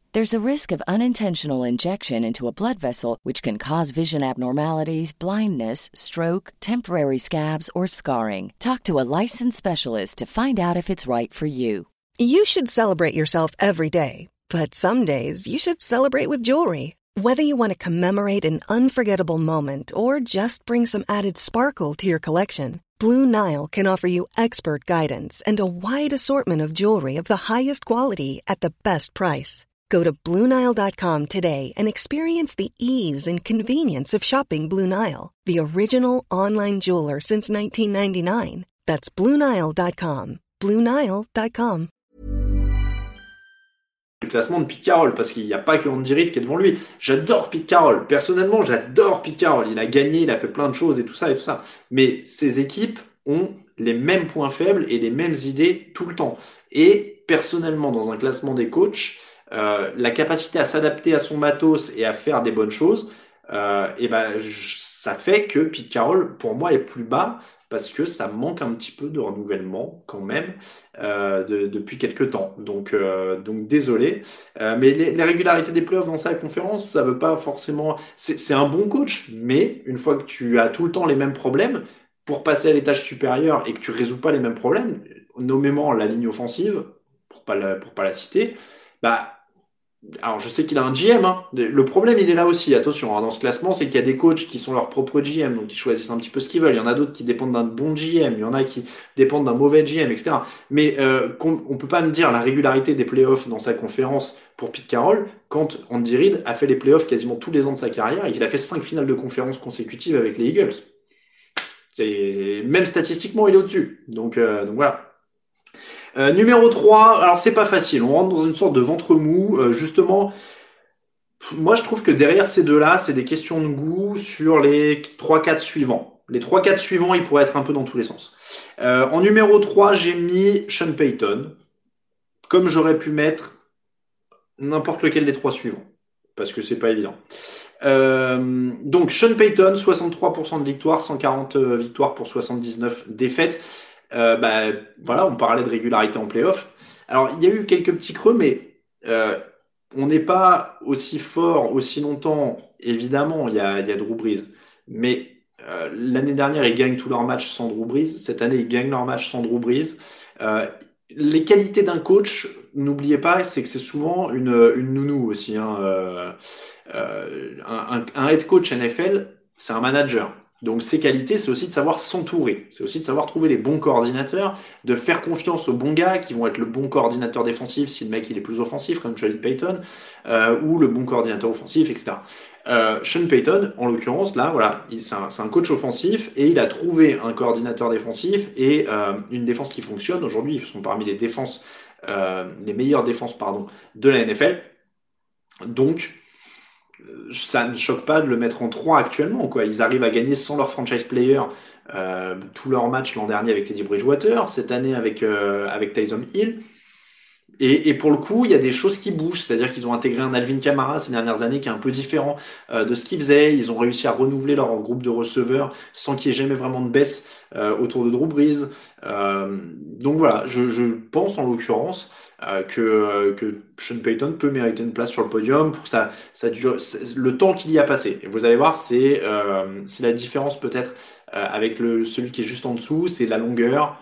There's a risk of unintentional injection into a blood vessel, which can cause vision abnormalities, blindness, stroke, temporary scabs, or scarring. Talk to a licensed specialist to find out if it's right for you. You should celebrate yourself every day, but some days you should celebrate with jewelry. Whether you want to commemorate an unforgettable moment or just bring some added sparkle to your collection, Blue Nile can offer you expert guidance and a wide assortment of jewelry of the highest quality at the best price. Go to Bluenile.com today and experience the ease and convenience of shopping Blue Nile, the original online jeweler since 1999. That's Bluenile.com. Bluenile.com. Le classement de Pete Carroll, parce qu'il n'y a pas que Andy Reid qui est devant lui. J'adore Pete Carroll. Personnellement, j'adore Pete Carroll. Il a gagné, il a fait plein de choses et tout ça et tout ça. Mais ces équipes ont les mêmes points faibles et les mêmes idées tout le temps. Et personnellement, dans un classement des coachs, euh, la capacité à s'adapter à son matos et à faire des bonnes choses, euh, et ben ça fait que Pete Carroll pour moi est plus bas parce que ça manque un petit peu de renouvellement quand même euh, depuis quelques temps. Donc, donc désolé. mais les, régularités des playoffs dans sa conférence, ça veut pas forcément. C'est un bon coach, mais une fois que tu as tout le temps les mêmes problèmes, pour passer à l'étage supérieur et que tu résous pas les mêmes problèmes, nommément la ligne offensive, pour pas pas la citer, bah alors je sais qu'il a un GM, hein. le problème il est là aussi, attention, hein, dans ce classement, c'est qu'il y a des coachs qui sont leurs propres GM, donc ils choisissent un petit peu ce qu'ils veulent, il y en a d'autres qui dépendent d'un bon GM, il y en a qui dépendent d'un mauvais GM, etc. Mais euh, on, peut pas me dire la régularité des playoffs dans sa conférence pour Pete Carroll quand Andy Reid a fait les playoffs quasiment tous les ans de sa carrière et qu'il a fait cinq finales de conférence consécutives avec les Eagles. C'est même statistiquement il est au-dessus. Donc, euh, donc voilà. Euh, numéro 3, alors c'est pas facile, on rentre dans une sorte de ventre mou, euh, justement. Moi, je trouve que derrière ces deux-là, c'est des questions de goût sur les 3-4 suivants. Les 3-4 suivants, ils pourraient être un peu dans tous les sens. Euh, en numéro 3, j'ai mis Sean Payton, comme j'aurais pu mettre n'importe lequel des trois suivants, parce que c'est pas évident. donc Sean Payton, 63% de victoires, 140 victoires pour 79 défaites. Euh, bah, voilà, on parlait de régularité en playoff. Alors, il y a eu quelques petits creux, mais euh, on n'est pas aussi fort aussi longtemps. Évidemment, il y a, il y a Drew Brees. Mais L'année dernière, ils gagnent tous leurs matchs sans Drew Brees. Cette année, ils gagnent leurs matchs sans Drew Brees. les qualités d'un coach, n'oubliez pas, c'est que c'est souvent une, une nounou aussi. Hein. un, un head coach NFL, c'est un manager. Donc ses qualités, c'est aussi de savoir s'entourer, c'est aussi de savoir trouver les bons coordinateurs, de faire confiance aux bons gars qui vont être le bon coordinateur défensif si le mec il est plus offensif comme Johnny Payton, euh, ou le bon coordinateur offensif, etc. Euh, Sean Payton, en l'occurrence, là, voilà, c'est un, un, coach offensif et il a trouvé un coordinateur défensif et euh, une défense qui fonctionne. Aujourd'hui, ils sont parmi les défenses, euh, les meilleures défenses, pardon, de la NFL. Donc, ça ne choque pas de le mettre en 3 actuellement. Quoi. Ils arrivent à gagner sans leur franchise player euh, tous leurs matchs l'an dernier avec Teddy Bridgewater, cette année avec, euh, avec Tyson Hill. Et, pour le coup, il y a des choses qui bougent, c'est-à-dire qu'ils ont intégré un Alvin Kamara ces dernières années qui est un peu différent euh, de ce qu'ils faisaient. Ils ont réussi à renouveler leur groupe de receveurs sans qu'il y ait jamais vraiment de baisse euh, autour de Drew Brees. Donc voilà, je, je pense en l'occurrence euh, que, euh, que Sean Payton peut mériter une place sur le podium pour ça, ça dure, le temps qu'il y a passé. Et vous allez voir, c'est euh, la différence peut-être euh, avec le, celui qui est juste en dessous, c'est la longueur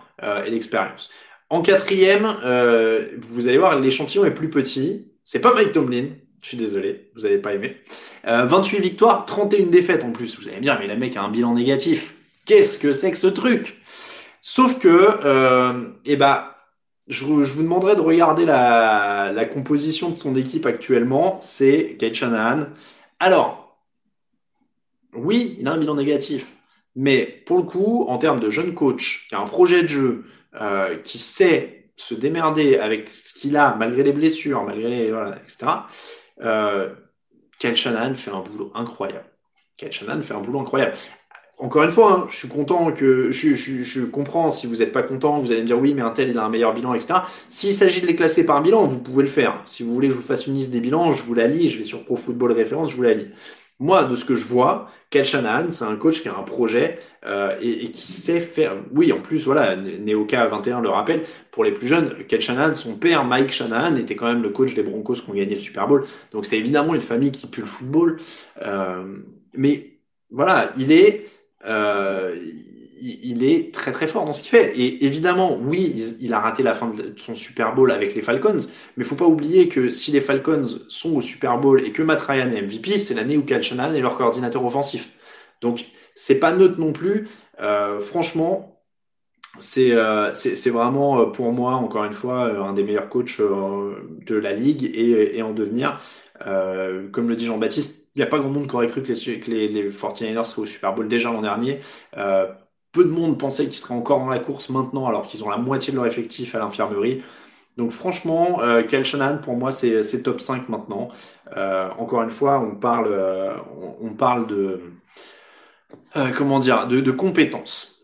et l'expérience. En quatrième, vous allez voir, l'échantillon est plus petit. C'est pas Mike Tomlin, je suis désolé, vous n'allez pas aimer. 28 victoires, 31 défaites en plus. Vous allez me dire, mais le mec a un bilan négatif. Qu'est-ce que c'est que ce truc? Sauf que, eh ben, je, vous demanderai de regarder la, composition de son équipe actuellement. C'est Kate Shanahan. Alors, oui, il a un bilan négatif. Mais pour le coup, en termes de jeune coach, qui a un projet de jeu, euh, qui sait se démerder avec ce qu'il a, malgré les blessures, malgré les. Voilà, etc. Euh, Kyle fait un boulot incroyable. Kyle Shanahan fait un boulot incroyable encore une fois, hein, je suis content que je, je, je comprends si vous n'êtes pas content, vous allez me dire oui, mais un tel il a un meilleur bilan, etc. S'il s'agit de les classer par bilan, vous pouvez le faire. Si vous voulez que je vous fasse une liste des bilans, je vous la lis, je vais sur Pro Football Référence, je vous la lis. Moi, de ce que je vois, Kel Shanahan, c'est un coach qui a un projet euh, et, et, qui sait faire. Oui, en plus, voilà, Neoka 21 le rappelle. Pour les plus jeunes, Kel Shanahan, son père, Mike Shanahan, était quand même le coach des Broncos qui ont gagné le Super Bowl. Donc, c'est évidemment une famille qui pue le football. Euh, mais voilà, il est euh, il, est très très fort dans ce qu'il fait. Et évidemment, oui, il, a raté la fin de son Super Bowl avec les Falcons, mais faut pas oublier que si les Falcons sont au Super Bowl et que Matt Ryan est MVP, c'est l'année où Cal Shanahan est leur coordinateur offensif. Donc c'est pas neutre non plus. Euh, franchement, c'est euh, vraiment euh, pour moi, encore une fois, euh, un des meilleurs coachs de la ligue et, et en devenir. comme le dit Jean-Baptiste, n'y a pas grand monde qui aurait cru que les, que les, les 49ers seraient au Super Bowl déjà l'an dernier. Euh, peu de monde pensait qu'ils seraient encore dans la course maintenant, alors qu'ils ont la moitié de leur effectif à l'infirmerie. Donc franchement, euh, pour moi, c'est top 5 maintenant. Euh, encore une fois, on parle, euh, on, parle de... Comment dire, de, de compétences.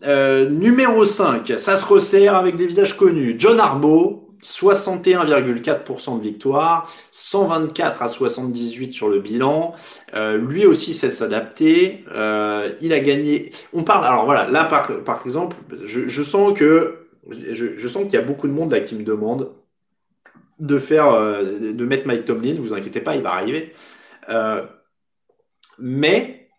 Numéro 5, ça se resserre avec des visages connus. John Arbo, 61,4% de victoire, 124 à 78 sur le bilan. Euh, lui aussi sait s'adapter. Euh, il a gagné. On parle. Alors voilà, là par, exemple, je, sens que je, sens qu'il y a beaucoup de monde là qui me demande de faire, euh, de mettre Mike Tomlin. Vous inquiétez pas, il va arriver. Mais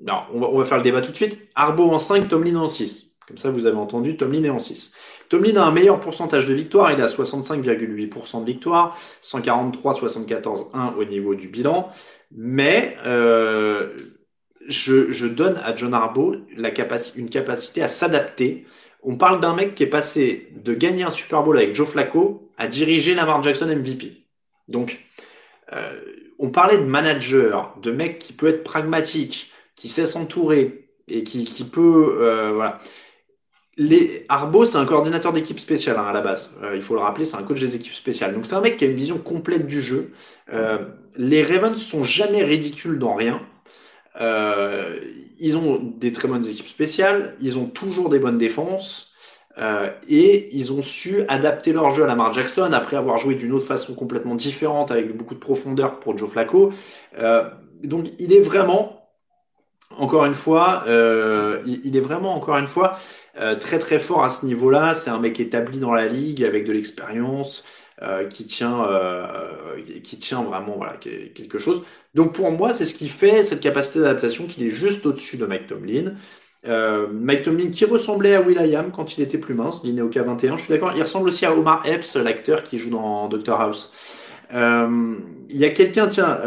on on va faire le débat tout de suite. Arbo en 5, Tomlin en 6. Comme ça, vous avez entendu, Tomlin est en 6. Tomlin a un meilleur pourcentage de victoire, il a 65,8% de victoire, 143, 74, 1 au niveau du bilan. Mais euh, je, donne à John Harbaugh une capacité à s'adapter. On parle d'un mec qui est passé de gagner un Super Bowl avec Joe Flacco à diriger Lamar Jackson MVP. Donc, euh, on parlait de manager, de mec qui peut être pragmatique, qui sait s'entourer et qui, qui peut, euh, voilà les Arbo, c'est un coordinateur d'équipe spéciale hein, à la base. Euh, il faut le rappeler, c'est un coach des équipes spéciales. Donc c'est un mec qui a une vision complète du jeu. Euh, les Ravens sont jamais ridicules dans rien. Euh, ils ont des très bonnes équipes spéciales. Ils ont toujours des bonnes défenses. Et ils ont su adapter leur jeu à Lamar Jackson après avoir joué d'une autre façon complètement différente avec beaucoup de profondeur pour Joe Flacco. Donc il est vraiment, encore une fois, il, est vraiment encore une fois euh, très très fort à ce niveau-là. C'est un mec établi dans la ligue avec de l'expérience. qui tient, qui tient vraiment voilà quelque chose. Donc pour moi, c'est ce qui fait cette capacité d'adaptation qu'il est juste au-dessus de Mike Tomlin. Mike Tomlin qui ressemblait à Will.i.am quand il était plus mince, dîner au K21, je suis d'accord. Il ressemble aussi à Omar Epps, l'acteur qui joue dans Doctor House. Il y a quelqu'un, tiens,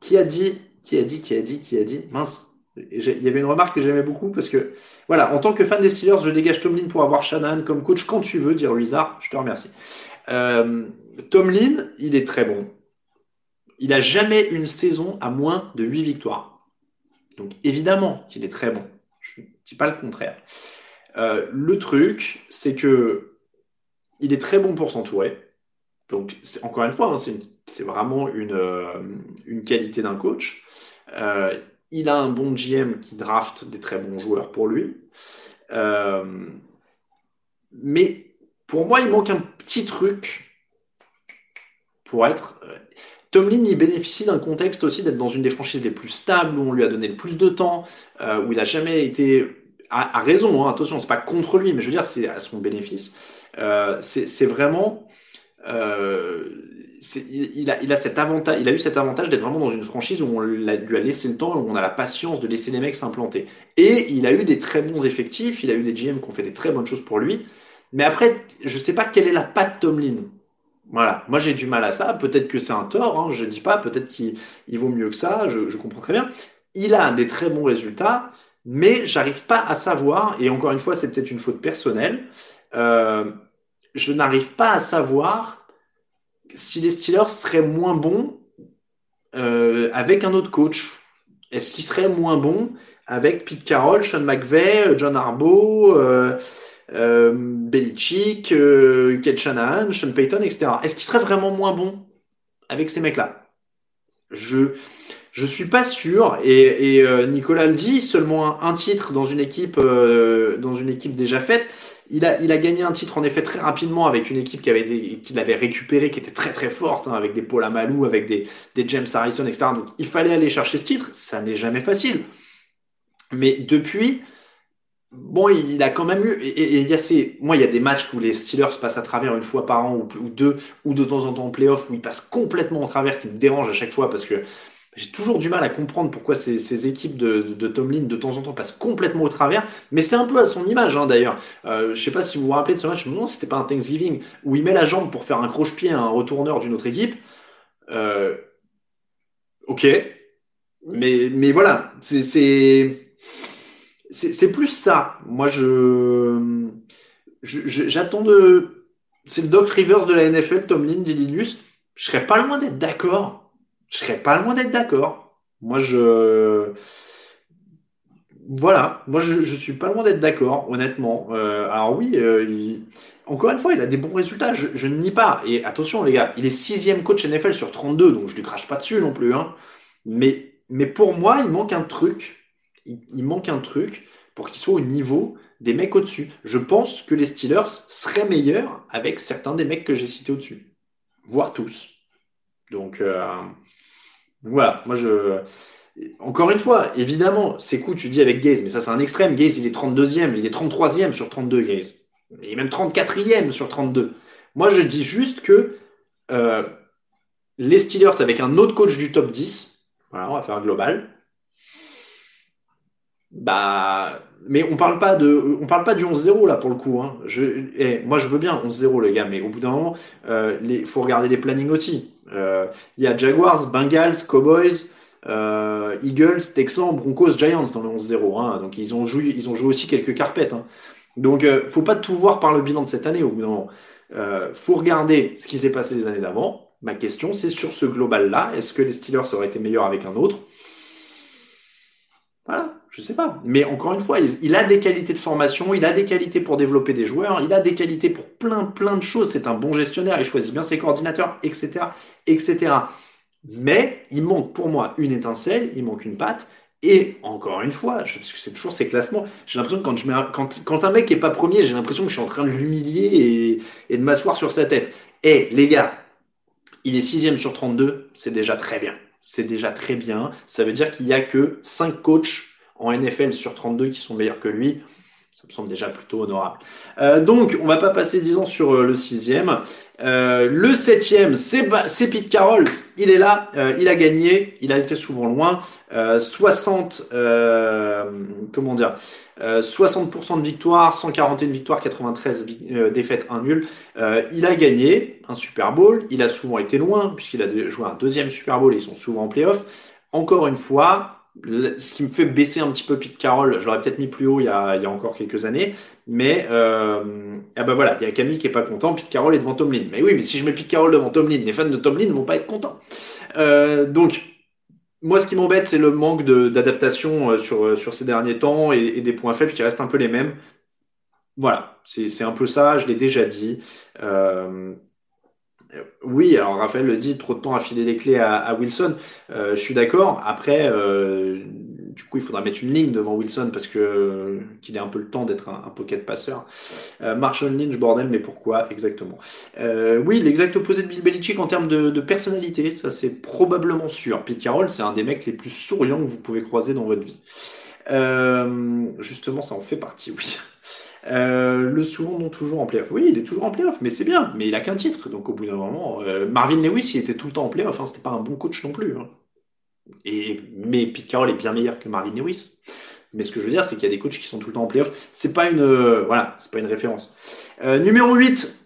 qui a dit, qui a dit, qui a dit, qui a dit, mince, il y avait une remarque que j'aimais beaucoup parce que, voilà, en tant que fan des Steelers, je dégage Tomlin pour avoir Shannon comme coach quand tu veux, dire Wizard. Je te remercie. Euh, Tomlin, il est très bon. Il a jamais une saison à moins de 8 victoires. Donc évidemment qu'il est très bon. Je ne dis pas le contraire. Euh, le truc, c'est que il est très bon pour s'entourer. Donc encore une fois, hein, c'est vraiment une, euh, une qualité d'un coach. Euh, il a un bon GM qui draft des très bons joueurs pour lui. Euh, mais pour moi, il manque un petit truc pour être. Euh, Tomlin, il bénéficie d'un contexte aussi d'être dans une des franchises les plus stables, où on lui a donné le plus de temps, euh, où il n'a jamais été. À, raison, hein, attention, c'est pas contre lui, mais je veux dire, c'est à son bénéfice. c'est vraiment il, a, eu cet avantage d'être vraiment dans une franchise où on lui a laissé le temps, où on a la patience de laisser les mecs s'implanter. Et il a eu des très bons effectifs, il a eu des GM qui ont fait des très bonnes choses pour lui. Mais après, je sais pas quelle est la patte Tomlin. Voilà, moi j'ai du mal à ça. Peut-être que c'est un tort, hein, je dis pas. Peut-être qu'il vaut mieux que ça. Je, comprends très bien. Il a des très bons résultats, mais j'arrive pas à savoir. Et encore une fois, c'est peut-être une faute personnelle. Euh, je n'arrive pas à savoir si les Steelers seraient moins bons euh, avec un autre coach Est-ce qu'ils seraient moins bons avec Pete Carroll, Sean McVay, John Harbaugh, euh, euh, Belichick, euh, Kel Shanahan, Sean Payton, etc. Est-ce qu'ils seraient vraiment moins bons avec ces mecs-là? Je je suis pas sûr. Et, et Nicolas le dit, seulement un, un titre dans une équipe dans une équipe déjà faite. Il a, il a gagné un titre en effet très rapidement avec une équipe qui avait l'avait récupéré, qui était très très forte, hein, avec des Paul Amalou, avec des, des James Harrison, etc. Donc il fallait aller chercher ce titre. Ça n'est jamais facile. Mais depuis, bon, il a quand même eu. Et, il y a ces, moi, il y a des matchs où les Steelers passent à travers une fois par an ou, deux, ou de temps en temps en playoff où ils passent complètement au travers, qui me dérange à chaque fois parce que j'ai toujours du mal à comprendre pourquoi ces, équipes de, de, Tomlin de temps en temps passent complètement au travers, mais c'est un peu à son image hein, d'ailleurs. Euh, je sais pas si vous vous rappelez de ce match, non, c'était pas un Thanksgiving où il met la jambe pour faire un croche-pied à un retourneur d'une autre équipe. Euh, ok, mais mais voilà, c'est plus ça. Moi je j'attends de c'est le Doc Rivers de la NFL, Tomlin, Dilius. Je serais pas loin d'être d'accord je serais pas loin d'être d'accord. Moi, je. Voilà, moi je, je suis pas loin d'être d'accord, honnêtement. Euh, alors oui, euh, encore une fois, il a des bons résultats, je, ne nie pas. Et attention les gars, il est sixième coach NFL sur 32, donc je lui crache pas dessus non plus. Hein. Mais, mais pour moi, il manque un truc. Il, manque un truc pour qu'il soit au niveau des mecs au-dessus. Je pense que les Steelers seraient meilleurs avec certains des mecs que j'ai cités au-dessus, voire tous. Donc, euh, voilà, moi je. Encore une fois, évidemment, c'est cool, tu dis avec Gaze, mais ça c'est un extrême. Gaze, il est 32e, il est 33e sur 32, Gaze. Il est même 34e sur 32. Moi, je dis juste que euh, les Steelers, avec un autre coach du top 10, voilà, on va faire global. Bah, mais on parle pas de, on parle pas du 11-0 là pour le coup. Hein. Je, eh, moi, je veux bien 11-0 les gars, mais au bout d'un moment, il euh, faut regarder les plannings aussi. Euh, il y a Jaguars, Bengals, Cowboys, euh, Eagles, Texans, Broncos, Giants dans le 11-0. Hein. Donc ils ont joué, ils ont joué aussi quelques carpettes. Hein. Donc euh, faut pas tout voir par le bilan de cette année. Au bout d'un moment, faut regarder ce qui s'est passé les années d'avant. Ma question, c'est sur ce global-là, est-ce que les Steelers auraient été meilleurs avec un autre? Voilà. Je sais pas. Mais encore une fois, il, a des qualités de formation, il a des qualités pour développer des joueurs, il a des qualités pour plein, plein de choses. C'est un bon gestionnaire, il choisit bien ses coordinateurs, etc., etc. Mais il manque pour moi une étincelle, il manque une patte. Et encore une fois, parce que c'est toujours ces classements, j'ai l'impression que quand, je mets un, quand, un mec est pas premier, j'ai l'impression que je suis en train de l'humilier et, et de m'asseoir sur sa tête. Eh, les gars, il est sixième sur 32, c'est déjà très bien. C'est déjà très bien. Ça veut dire qu'il n'y a que 5 coachs en NFL sur 32 qui sont meilleurs que lui, Ça me semble déjà plutôt honorable. Euh, donc, on va pas passer 10 ans sur euh, le sixième. Euh, le septième, c'est Pete Carroll. Il est là, il a gagné, il a été souvent loin. 60, comment dire, 60% de victoires, 141 victoires, 93 défaites, 1 nul. il a gagné un Super Bowl. Il a souvent été loin puisqu'il a joué un deuxième Super Bowl et ils sont souvent en playoff. Encore une fois, ce qui me fait baisser un petit peu Pete Carroll, j'aurais peut-être mis plus haut il y a, il y a encore quelques années, mais euh, ah ben voilà, il y a Camille qui est pas content, Pete Carroll est devant Tomlin. Mais oui, mais si je mets Pete Carroll devant Tomlin, les fans de Tomlin vont pas être contents. Euh, donc, moi, ce qui m'embête, c'est le manque d'adaptation euh, sur, euh, sur ces derniers temps et, et, des points faibles qui restent un peu les mêmes. Voilà, c'est un peu ça, je l'ai déjà dit. Euh, oui, alors Raphaël le dit, trop de temps à filer les clés à, Wilson. Euh, je suis d'accord. Après, euh, du coup, il faudra mettre une ligne devant Wilson parce que qu'il ait un peu le temps d'être un, pocket passeur. Euh, Marshall Lynch, bordel, mais pourquoi exactement? Oui, l'exact opposé de Bill Belichick en termes de, personnalité, ça c'est probablement sûr. Pete Carroll, c'est un des mecs les plus souriants que vous pouvez croiser dans votre vie. justement, ça en fait partie, oui. Euh, le non toujours en playoff. Oui, il est toujours en playoff, mais c'est bien. Mais il a qu'un titre. Donc au bout d'un moment, euh, Marvin Lewis, il était tout le temps en playoff. Hein, C'était pas un bon coach non plus. Hein. Et, mais Pete Carroll est bien meilleur que Marvin Lewis. Mais ce que je veux dire, c'est qu'il y a des coachs qui sont tout le temps en playoff. C'est pas une, euh, voilà, c'est pas une référence. numéro 8,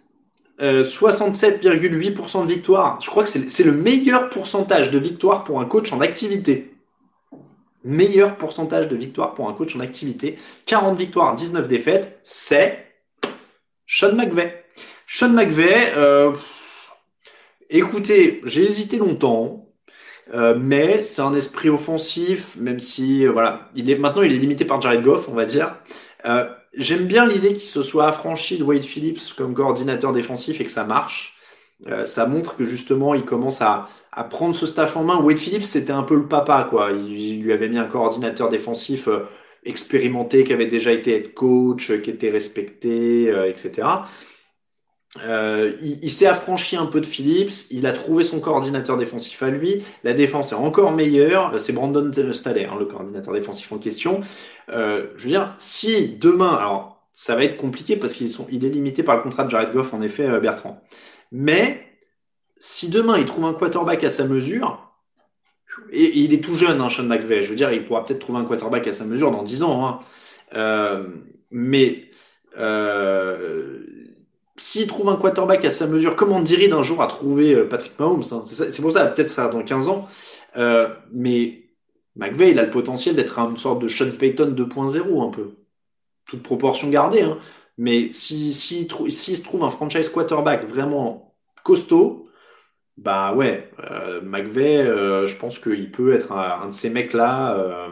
67,8% de victoire. Je crois que c'est le meilleur pourcentage de victoire pour un coach en activité meilleur pourcentage de victoires pour un coach en activité. 40 victoires, 19 défaites, c'est Sean McVay. Sean McVay, euh, écoutez, j'ai hésité longtemps, euh, mais c'est un esprit offensif, même si euh, voilà, il est maintenant il est limité par Jared Goff, on va dire. J'aime bien l'idée qu'il se soit affranchi de Wade Phillips comme coordinateur défensif et que ça marche. Euh, ça montre que justement il commence à, à, prendre ce staff en main. Wade Phillips c'était un peu le papa quoi. Il, lui avait mis un coordinateur défensif euh, expérimenté qui avait déjà été head coach, euh, qui était respecté, etc. il, il s'est affranchi un peu de Phillips, il a trouvé son coordinateur défensif à lui, la défense est encore meilleure, c'est Brandon Staley, hein, le coordinateur défensif en question. je veux dire, si demain, alors ça va être compliqué parce qu'il il est limité par le contrat de Jared Goff en effet, Bertrand. Mais si demain il trouve un quarterback à sa mesure, et, il est tout jeune, hein, Sean McVay, je veux dire, il pourra peut-être trouver un quarterback à sa mesure dans 10 ans, hein. euh, mais euh, s'il trouve un quarterback à sa mesure, comme on dirait d'un jour à trouver euh, Patrick Mahomes, hein, c'est pour ça, peut-être ça dans 15 ans, mais McVay, il a le potentiel d'être une sorte de Sean Payton 2.0 un peu. Toute proportion gardée, hein. Mais si, si, si, se trouve un franchise quarterback vraiment costaud, bah ouais, euh, McVeigh, euh, je pense qu'il peut être un, de ces mecs-là. Euh,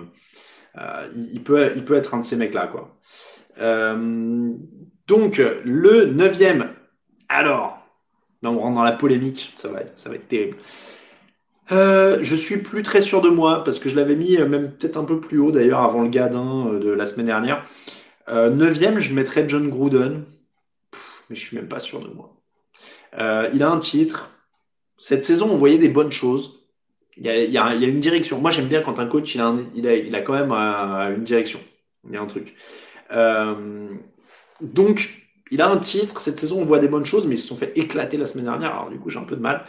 euh, il, peut, il peut être un de ces mecs-là, quoi. donc, le neuvième. Alors, là, on rentre dans la polémique. Ça va être, ça va être terrible. je suis plus très sûr de moi parce que je l'avais mis même peut-être un peu plus haut d'ailleurs avant le gadin de la semaine dernière. Euh, neuvième, je mettrais John Gruden. mais je suis même pas sûr de moi. Euh, il a un titre. Cette saison, on voyait des bonnes choses. Il y a, une direction. Moi, j'aime bien quand un coach, il a quand même euh, une direction. Il y a un truc. donc, il a un titre. Cette saison, on voit des bonnes choses, mais ils se sont fait éclater la semaine dernière. Alors, du coup, j'ai un peu de mal.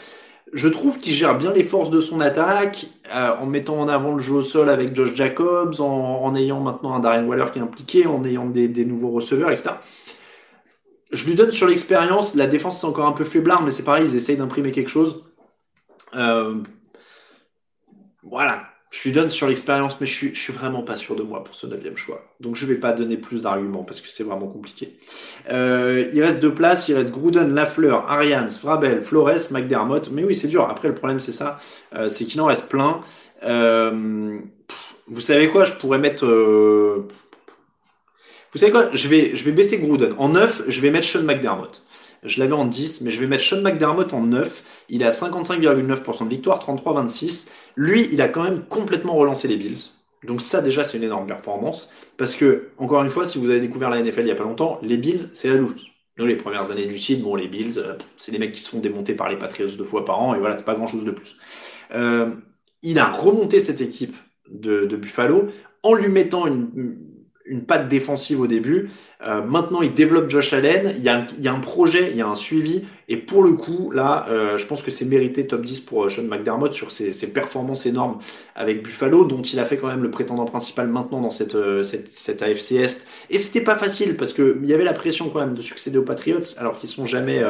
Je trouve qu'il gère bien les forces de son attaque, euh, en mettant en avant le jeu au sol avec Josh Jacobs, en, ayant maintenant un Darren Waller qui est impliqué, en ayant des, nouveaux receveurs, etc. Je lui donne sur l'expérience, la défense c'est encore un peu faiblard, mais c'est pareil, ils essayent d'imprimer quelque chose. Euh, voilà, je lui donne sur l'expérience, mais je suis, suis vraiment pas sûr de moi pour ce neuvième choix. Donc je vais pas donner plus d'arguments parce que c'est vraiment compliqué. Euh, il reste deux places, il reste Gruden, Lafleur, Arians, Frabel, Flores, McDermott. Mais oui, c'est dur. Après, le problème c'est ça, euh, c'est qu'il en reste plein. Euh, vous savez quoi? Je pourrais mettre. Vous savez quoi? Je vais, je vais baisser Gruden. En 9, je vais mettre Sean McDermott. Je l'avais en 10, mais je vais mettre Sean McDermott en 9. Il est à 55,9% de victoire, 33-26. Lui, il a quand même complètement relancé les Bills. Donc ça déjà c'est une énorme performance. Parce que, encore une fois, si vous avez découvert la NFL il n'y a pas longtemps, les Bills, c'est la loose. Nous, les premières années du site, bon, les Bills, euh, c'est les mecs qui se font démonter par les Patriots deux fois par an, et voilà, c'est pas grand chose de plus. Euh, il a remonté cette équipe de, Buffalo en lui mettant une, une patte défensive au début. Euh, maintenant, il développe Josh Allen. Il y, a un, projet, il y a un suivi. Et pour le coup, là, euh, je pense que c'est mérité top 10 pour euh, Sean McDermott sur ses, performances énormes avec Buffalo, dont il a fait quand même le prétendant principal maintenant dans cette, cette, cette AFC Est. Et c'était pas facile parce que il y avait la pression quand même de succéder aux Patriots, alors qu'ils sont jamais,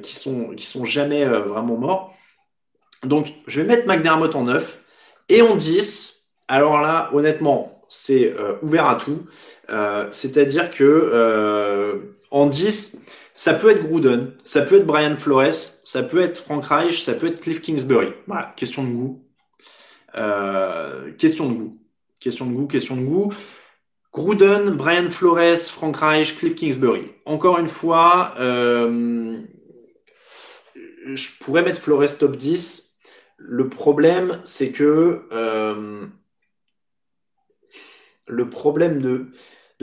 qui sont, qui sont jamais vraiment morts. Donc, je vais mettre McDermott en 9 et en 10. Alors là, honnêtement, c'est euh, ouvert à tout. Euh, c'est-à-dire que euh, en 10, ça peut être Gruden, ça peut être Brian Flores, ça peut être Frank Reich, ça peut être Cliff Kingsbury. Voilà, question de goût. question de goût. Question de goût, question de goût. Gruden, Brian Flores, Frank Reich, Cliff Kingsbury. Encore une fois, je pourrais mettre Flores top 10. Le problème, c'est que le problème de,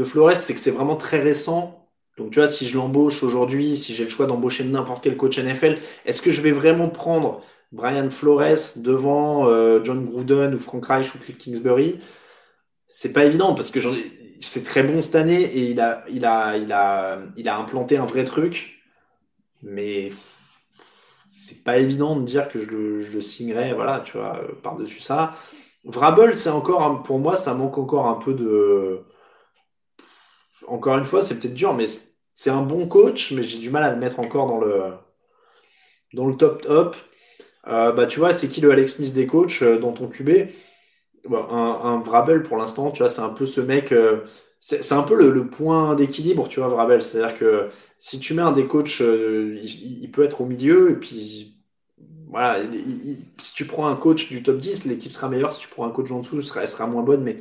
Flores, c'est que c'est vraiment très récent. Donc, tu vois, si je l'embauche aujourd'hui, si j'ai le choix d'embaucher n'importe quel coach NFL, est-ce que je vais vraiment prendre Brian Flores devant euh, John Gruden ou Frank Reich ou Cliff Kingsbury? C'est pas évident parce que c'est très bon cette année et il a, implanté un vrai truc. Mais c'est pas évident de dire que je le, je signerais, voilà, tu vois, par-dessus ça. Vrabel, c'est encore, pour moi, ça manque encore un peu de. Encore une fois, c'est peut-être dur, mais c'est un bon coach, mais j'ai du mal à le mettre encore dans le, dans le top top. Euh, bah, tu vois, c'est qui le Alex Smith des coachs euh, dans ton QB un, Vrabel, pour l'instant, tu vois, c'est un peu ce mec. Euh, c'est un peu le, point d'équilibre, tu vois, Vrabel. C'est-à-dire que si tu mets un des coachs, il, il, peut être au milieu, et puis voilà, si tu prends un coach du top 10, l'équipe sera meilleure. Si tu prends un coach en dessous, elle sera moins bonne. Mais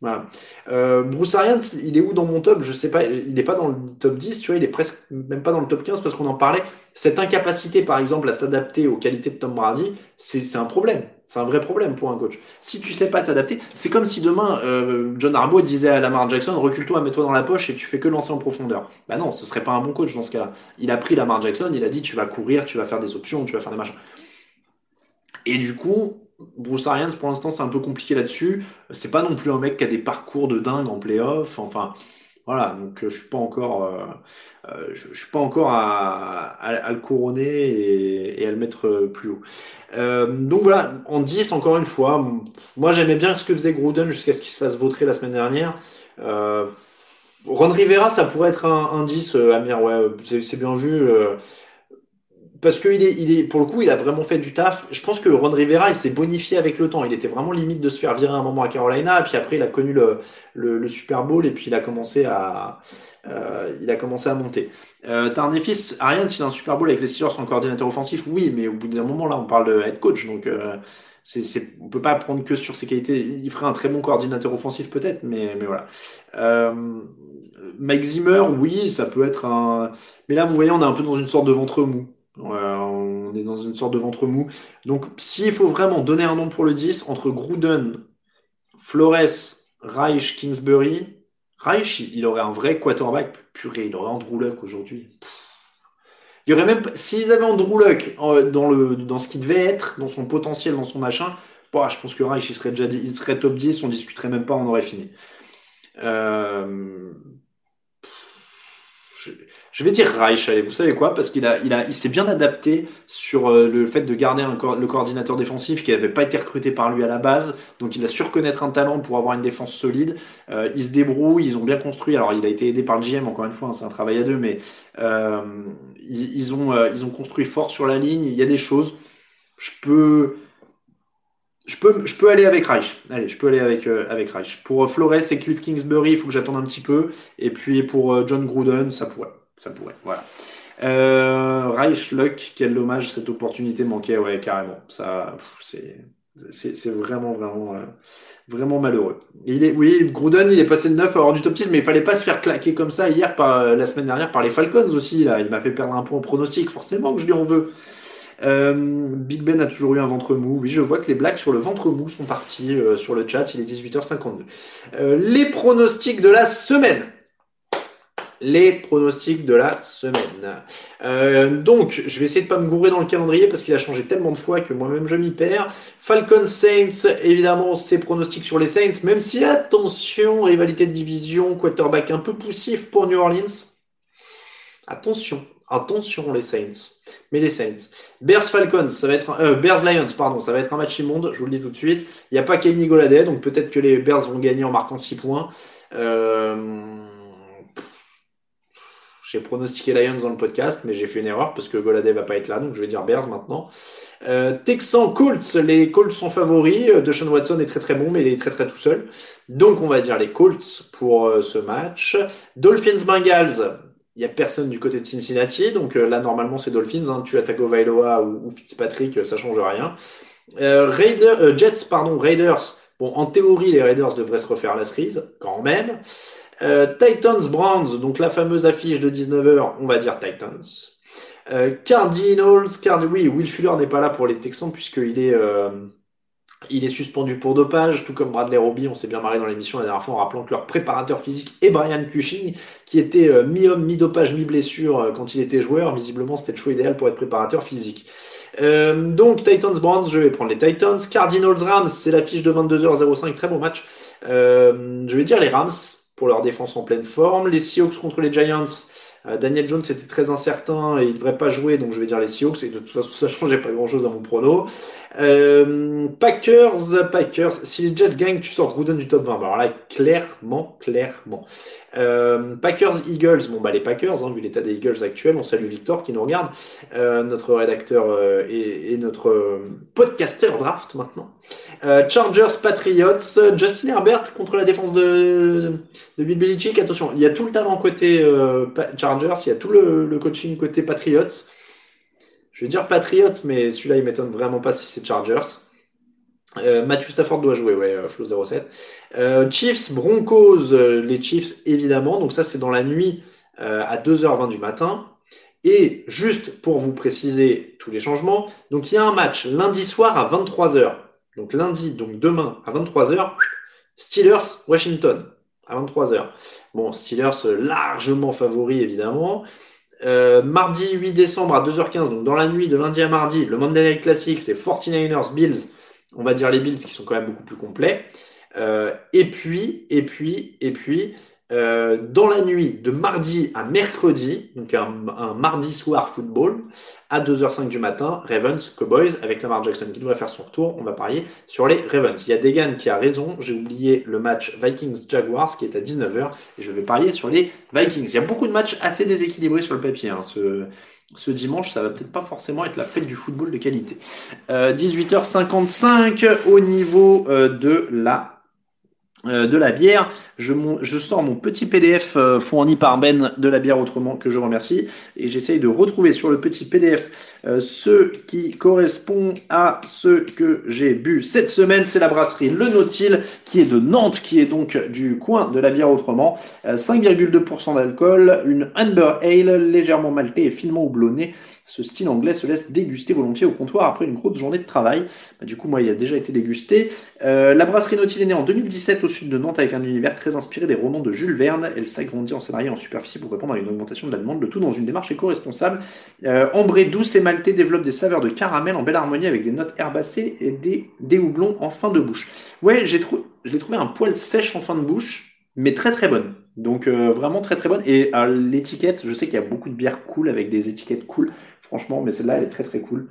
voilà. Euh, Bruce Arians, il est où dans mon top? Je sais pas. Il n'est pas dans le top 10, tu vois. Il est presque même pas dans le top 15 parce qu'on en parlait. Cette incapacité, par exemple, à s'adapter aux qualités de Tom Brady, c'est un problème. C'est un vrai problème pour un coach. Si tu sais pas t'adapter, c'est comme si demain euh, John Harbaugh disait à Lamar Jackson recule-toi, mets-toi dans la poche et tu fais que lancer en profondeur. Bah non, ce serait pas un bon coach dans ce cas-là. Il a pris Lamar Jackson, il a dit tu vas courir, tu vas faire des options, tu vas faire des machins. Et du coup, Bruce Arians, pour l'instant, c'est un peu compliqué là-dessus. C'est pas non plus un mec qui a des parcours de dingue en playoff. Enfin, voilà. Donc, euh, je suis pas encore, euh, euh, je, suis pas encore à, le couronner et, à le mettre plus haut. donc voilà, en 10, encore une fois, moi j'aimais bien ce que faisait Gruden jusqu'à ce qu'il se fasse vautrer la semaine dernière. Ron Rivera, ça pourrait être un, un 10, Amir, ouais, c'est bien vu parce que il est, il est, pour le coup, il a vraiment fait du taf. Je pense que Ron Rivera, il s'est bonifié avec le temps. Il était vraiment limite de se faire virer un moment à Carolina, puis après, il a connu le, le, Super Bowl, et puis il a commencé à, euh, il a commencé à monter. Euh, fils, Ariane, s'il a un Super Bowl avec les Steelers en coordinateur offensif, oui, mais au bout d'un moment, là, on parle de head coach, donc euh, c'est, on peut pas prendre que sur ses qualités. Il ferait un très bon coordinateur offensif peut-être, mais, mais voilà. Euh, Mike Zimmer, oui, ça peut être un. Mais là, vous voyez, on est un peu dans une sorte de ventre mou on est dans une sorte de ventre mou. Donc, s'il faut vraiment donner un nom pour le 10, entre Gruden, Flores, Reich, Kingsbury, Reich, il aurait un vrai quarterback. Purée, il aurait Andrew Luck aujourd'hui. Il y aurait même, s'ils avaient Andrew Luck dans, le, dans ce qu'il devait être, dans son potentiel, dans son machin, bah, je pense que Reich, il serait déjà il serait top 10, on discuterait même pas, on aurait fini. Euh, je vais dire Reich, allez, vous savez quoi Parce qu'il a, il a, il s'est bien adapté sur euh, le fait de garder le coordinateur défensif qui n'avait pas été recruté par lui à la base. Donc il a su reconnaître un talent pour avoir une défense solide. Euh, il se débrouille, ils ont bien construit. Alors il a été aidé par le GM, encore une fois, hein, c'est un travail à deux, mais euh, ils, ont, euh, ils ont construit fort sur la ligne. Il y a des choses. Je peux. Je peux, je peux aller avec Reich. Allez, je peux aller avec, avec Reich. Pour Flores et Cliff Kingsbury, il faut que j'attende un petit peu. Et puis pour John Gruden, ça pourrait. Ça pourrait, voilà. Euh, Reich Luck, quel dommage, cette opportunité manquait, ouais, carrément. Ça, c'est, c'est, vraiment, vraiment, euh, vraiment malheureux. il est, oui, Gruden, il est passé de 9 à hors du top 10, mais il fallait pas se faire claquer comme ça hier, par, la semaine dernière, par les Falcons aussi. Là. Il m'a fait perdre un point en pronostic, forcément que je lui en veux. Euh, Big Ben a toujours eu un ventre mou. Oui, je vois que les blagues sur le ventre mou sont parties euh, sur le chat. Il est 18h52. les pronostics de la semaine. Les pronostics de la semaine. Euh, donc, je vais essayer de pas me gourer dans le calendrier parce qu'il a changé tellement de fois que moi-même je m'y perds. Falcons Saints, évidemment, c'est pronostics sur les Saints, même si attention, rivalité de division, quarterback un peu poussif pour New Orleans. Attention, attention les Saints. Mais les Saints. Bears Falcons, ça va être euh, Bears Lions, pardon, ça va être un match immonde, je vous le dis tout de suite. Il n'y a pas Kenny Goladay, donc peut-être que les Bears vont gagner en marquant 6 points. Euh, j'ai pronostiqué Lions dans le podcast, mais j'ai fait une erreur parce que Goladay va pas être là, donc je vais dire Bears maintenant. Euh, Texans Colts, les Colts sont favoris. Euh, Deshaun Watson est très très bon, mais il est très très tout seul. Donc on va dire les Colts pour euh, ce match. Dolphins Bengals, il y a personne du côté de Cincinnati, donc là normalement c'est Dolphins. Hein. Tu as Tagovailoa ou, ou Fitzpatrick, ça change rien. Raider, Jets, pardon, Raiders. Bon, en théorie, les Raiders devraient se refaire la cerise, quand même. Euh, Titans Browns, donc la fameuse affiche de 19h, on va dire Titans. Euh, Cardinals, Card oui, Will Fuller n'est pas là pour les Texans puisqu'il est, euh, est suspendu pour dopage, tout comme Bradley Roby, on s'est bien marré dans l'émission la dernière fois en rappelant que leur préparateur physique est Brian Cushing, qui était mi-homme, mi-dopage, mi-blessure quand il était joueur. Visiblement, c'était le choix idéal pour être préparateur physique. donc Titans Browns, je vais prendre les Titans. Cardinals Rams, c'est l'affiche de 22h05, très bon match. je vais dire les Rams pour leur défense en pleine forme. Les Seahawks contre les Giants. Euh, Daniel Jones était très incertain et il ne devrait pas jouer, donc je vais dire les Seahawks. Et de toute façon, [laughs] ça ne changeait pas grand-chose à mon prono. Euh, Packers, Packers. Si les Jets gagnent, tu sors Gruden du top 20. Alors là, clairement, clairement. Euh, Packers, Eagles. Bon, bah les Packers, hein, vu l'état des Eagles actuels. On salue Victor qui nous regarde, notre rédacteur et, et, notre podcaster draft maintenant. Euh, Chargers, Patriots, Justin Herbert contre la défense de, de Bill Belichick. Attention, il y a tout le talent côté euh, Chargers, il y a tout le, coaching côté Patriots. Je vais dire Patriots, mais celui-là, il m'étonne vraiment pas si c'est Chargers. Euh, Matthew Stafford doit jouer, ouais, Flow 07. Chiefs, Broncos, les Chiefs évidemment. Donc ça, c'est dans la nuit à 2h20 du matin. Et juste pour vous préciser tous les changements, donc il y a un match lundi soir à 23h donc lundi, donc demain à 23h, Steelers, Washington à 23h. Bon, Steelers euh, largement favori évidemment. Euh, mardi 8 décembre à 2h15, donc dans la nuit de lundi à mardi, le Monday Night Classic, c'est 49ers, Bills. On va dire les Bills qui sont quand même beaucoup plus complets. Euh, et puis, et puis, et puis, euh, dans la nuit de mardi à mercredi, donc un, mardi soir football, à 2h05 du matin, Ravens Cowboys avec Lamar Jackson qui devrait faire son retour. On va parier sur les Ravens. Il y a Degan qui a raison. J'ai oublié le match Vikings Jaguars qui est à 19h et je vais parier sur les Vikings. Il y a beaucoup de matchs assez déséquilibrés sur le papier. Hein. Ce, ce dimanche, ça va peut-être pas forcément être la fête du football de qualité. 18h55 euh, au niveau euh, de la de la bière. Je, je, sors mon petit PDF euh, fourni par Ben de la bière autrement que je remercie et j'essaye de retrouver sur le petit PDF euh, ce qui correspond à ce que j'ai bu cette semaine. C'est la brasserie Le Nautil qui est de Nantes, qui est donc du coin de la bière autrement. 5,2% d'alcool, une Amber Ale légèrement maltée et finement houblonnée ce style anglais se laisse déguster volontiers au comptoir après une grosse journée de travail. Bah, du coup, moi, il a déjà été dégusté. Euh, la brasserie Nautil est née en 2017 au sud de Nantes avec un univers très inspiré des romans de Jules Verne. Elle s'agrandit en salarié en superficie pour répondre à une augmentation de la demande, le tout dans une démarche éco-responsable. Euh, ambré, douce et maltais développe des saveurs de caramel en belle harmonie avec des notes herbacées et des, des houblons en fin de bouche. Ouais, j'ai je trouvé un poil sèche en fin de bouche, mais très très bonne. Donc euh, vraiment très très bonne. Et l'étiquette, je sais qu'il y a beaucoup de bières cool avec des étiquettes cool franchement, mais celle-là, elle est très très cool.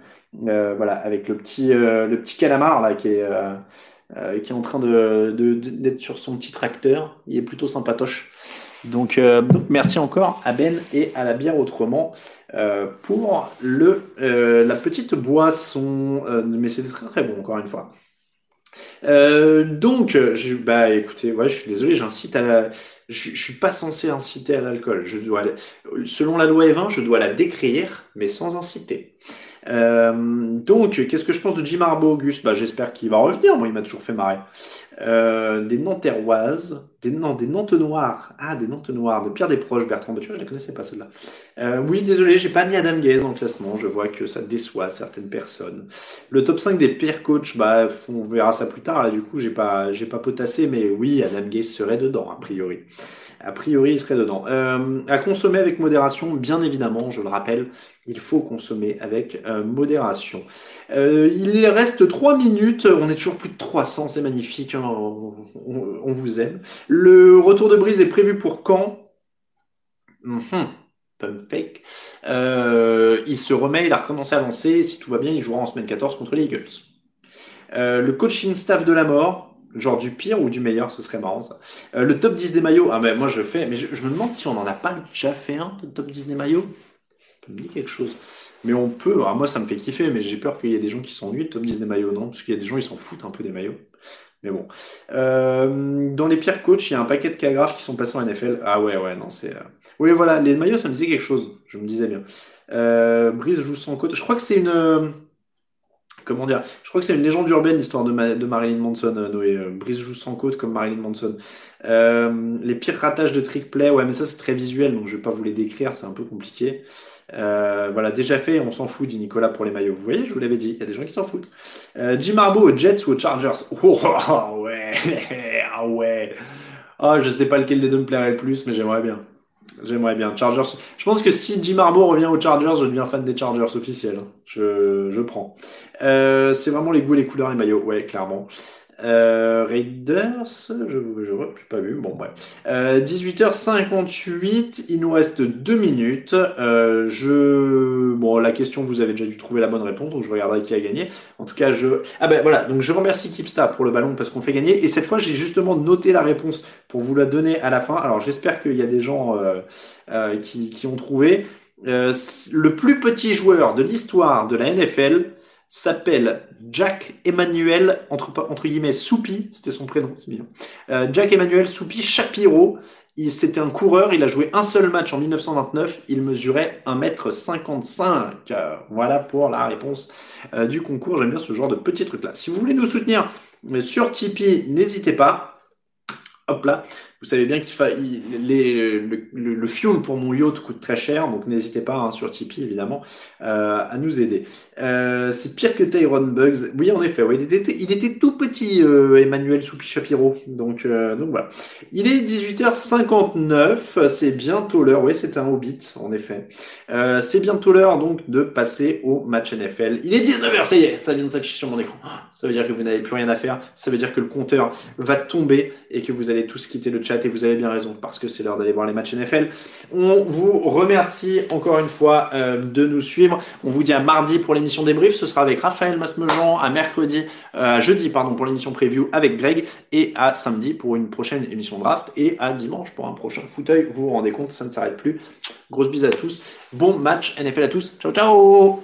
Euh, voilà, avec le petit, euh, le petit calamar là qui est, euh, qui est en train de, d'être sur son petit tracteur. Il est plutôt sympatoche. Donc, donc, merci encore à Ben et à la bière autrement pour le, la petite boisson. mais c'était très très bon encore une fois. donc, bah écoutez, ouais, je suis désolé, j'incite à la, je, je suis pas censé inciter à l'alcool. Je dois, selon la loi Evin, je dois la décrire, mais sans inciter. Euh, donc, qu'est-ce que je pense de Jim Arbo Auguste? Bah, J'espère qu'il va revenir. Moi, il m'a toujours fait marrer. Euh, des Nanterroises, des, non, des Nantes Noirs. Ah, des Nantes Noirs, de Pierre Desproges, Bertrand. Bah, tu vois, je ne connaissais pas celle-là. Euh, oui, désolé, j'ai pas mis Adam Gaze dans le classement. Je vois que ça déçoit certaines personnes. Le top 5 des pires coachs, bah, on verra ça plus tard. Là, du coup, j'ai pas, j'ai pas potassé, mais oui, Adam Gaze serait dedans, a priori. A priori, il serait dedans. Euh, à consommer avec modération, bien évidemment, je le rappelle, il faut consommer avec euh, modération. Euh, il reste 3 minutes, on est toujours plus de 300, c'est magnifique, hein, on, vous aime. Le retour de Brise est prévu pour quand? Mm fake. il se remet, il a recommencé à avancer, si tout va bien, il jouera en semaine 14 contre les Eagles. le coaching staff de la mort, Genre du pire ou du meilleur, ce serait marrant ça. Euh, le top 10 des maillots, ah ben moi je fais, mais je, me demande si on n'en a pas déjà fait un, le top 10 des maillots. Ça me dit quelque chose. Mais on peut, moi ça me fait kiffer, mais j'ai peur qu'il y ait des gens qui s'ennuient, le top 10 des maillots, non? Parce qu'il y a des gens, ils s'en foutent un peu des maillots. Mais bon. Euh, dans les pires coachs, il y a un paquet de cas graves qui sont passés en NFL. Ah ouais, ouais, non, c'est. Euh, oui, voilà, les maillots, ça me disait quelque chose. Je me disais bien. Euh, Brise joue sans côte. Je crois que c'est une comment dire Je crois que c'est une légende urbaine l'histoire de, Marilyn Manson. Euh, Noé euh, Brice joue sans côte comme Marilyn Manson. Euh, les pires ratages de trick play, ouais, mais ça c'est très visuel, donc je vais pas vous les décrire, c'est un peu compliqué. voilà, déjà fait, on s'en fout, dit Nicolas pour les maillots. Vous voyez, je vous l'avais dit, il y a des gens qui s'en foutent. Jim Harbaugh aux Jets ou aux Chargers? [laughs] Oh, ouais, [laughs] ah ouais. Ah, je sais pas lequel des deux me plairait le plus, mais j'aimerais bien. J'aimerais bien. Chargers. Je pense que si Jim Harbaugh revient aux Chargers, je deviens fan des Chargers officiels. Je, je prends. Euh, c'est vraiment les goûts, les couleurs, les maillots. Ouais, clairement. Euh, Raiders, je n'ai pas vu. Bon, bref. Euh, 18h58, il nous reste deux minutes. Euh, je, bon, la question, vous avez déjà dû trouver la bonne réponse, donc je regarderai qui a gagné. En tout cas, je, ah ben voilà, donc je remercie Kipsta pour le ballon parce qu'on fait gagner. Et cette fois, j'ai justement noté la réponse pour vous la donner à la fin. Alors, j'espère qu'il y a des gens euh, euh, qui, qui ont trouvé. Euh, le plus petit joueur de l'histoire de la NFL s'appelle Jack Emmanuel, entre, entre Soupi, c'était son prénom, c'est bien. Euh, Jack Emmanuel Soupi Shapiro, c'était un coureur, il a joué un seul match en 1929, il mesurait 1m55. Euh, voilà pour la réponse euh, du concours, j'aime bien ce genre de petits trucs-là. Si vous voulez nous soutenir sur Tipeee, n'hésitez pas. Hop là, vous savez bien qu'il fa... le, le, fuel pour mon yacht coûte très cher, donc n'hésitez pas hein, sur Tipeee évidemment euh, à nous aider. Euh, c'est pire que Tyrone Bugs. Oui, en effet, ouais, il, était, tout petit, euh, Emmanuel Soupi Shapiro. Donc, donc voilà. Il est 18h59, c'est bientôt l'heure. Oui, c'est un hobbit, en effet. C'est bientôt l'heure donc de passer au match NFL. Il est 19h, ça y est, ça vient de s'afficher sur mon écran. Ça veut dire que vous n'avez plus rien à faire. Ça veut dire que le compteur va tomber et que vous allez tous quitter le et vous avez bien raison parce que c'est l'heure d'aller voir les matchs NFL. On vous remercie encore une fois euh, de nous suivre. On vous dit à mardi pour l'émission débrief. Ce sera avec Raphaël Masmejean, à mercredi, euh, à jeudi pardon pour l'émission preview avec Greg et à samedi pour une prochaine émission draft et à dimanche pour un prochain fauteuil. Vous vous rendez compte, ça ne s'arrête plus. Grosse bise à tous. Bon match NFL à tous. Ciao ciao.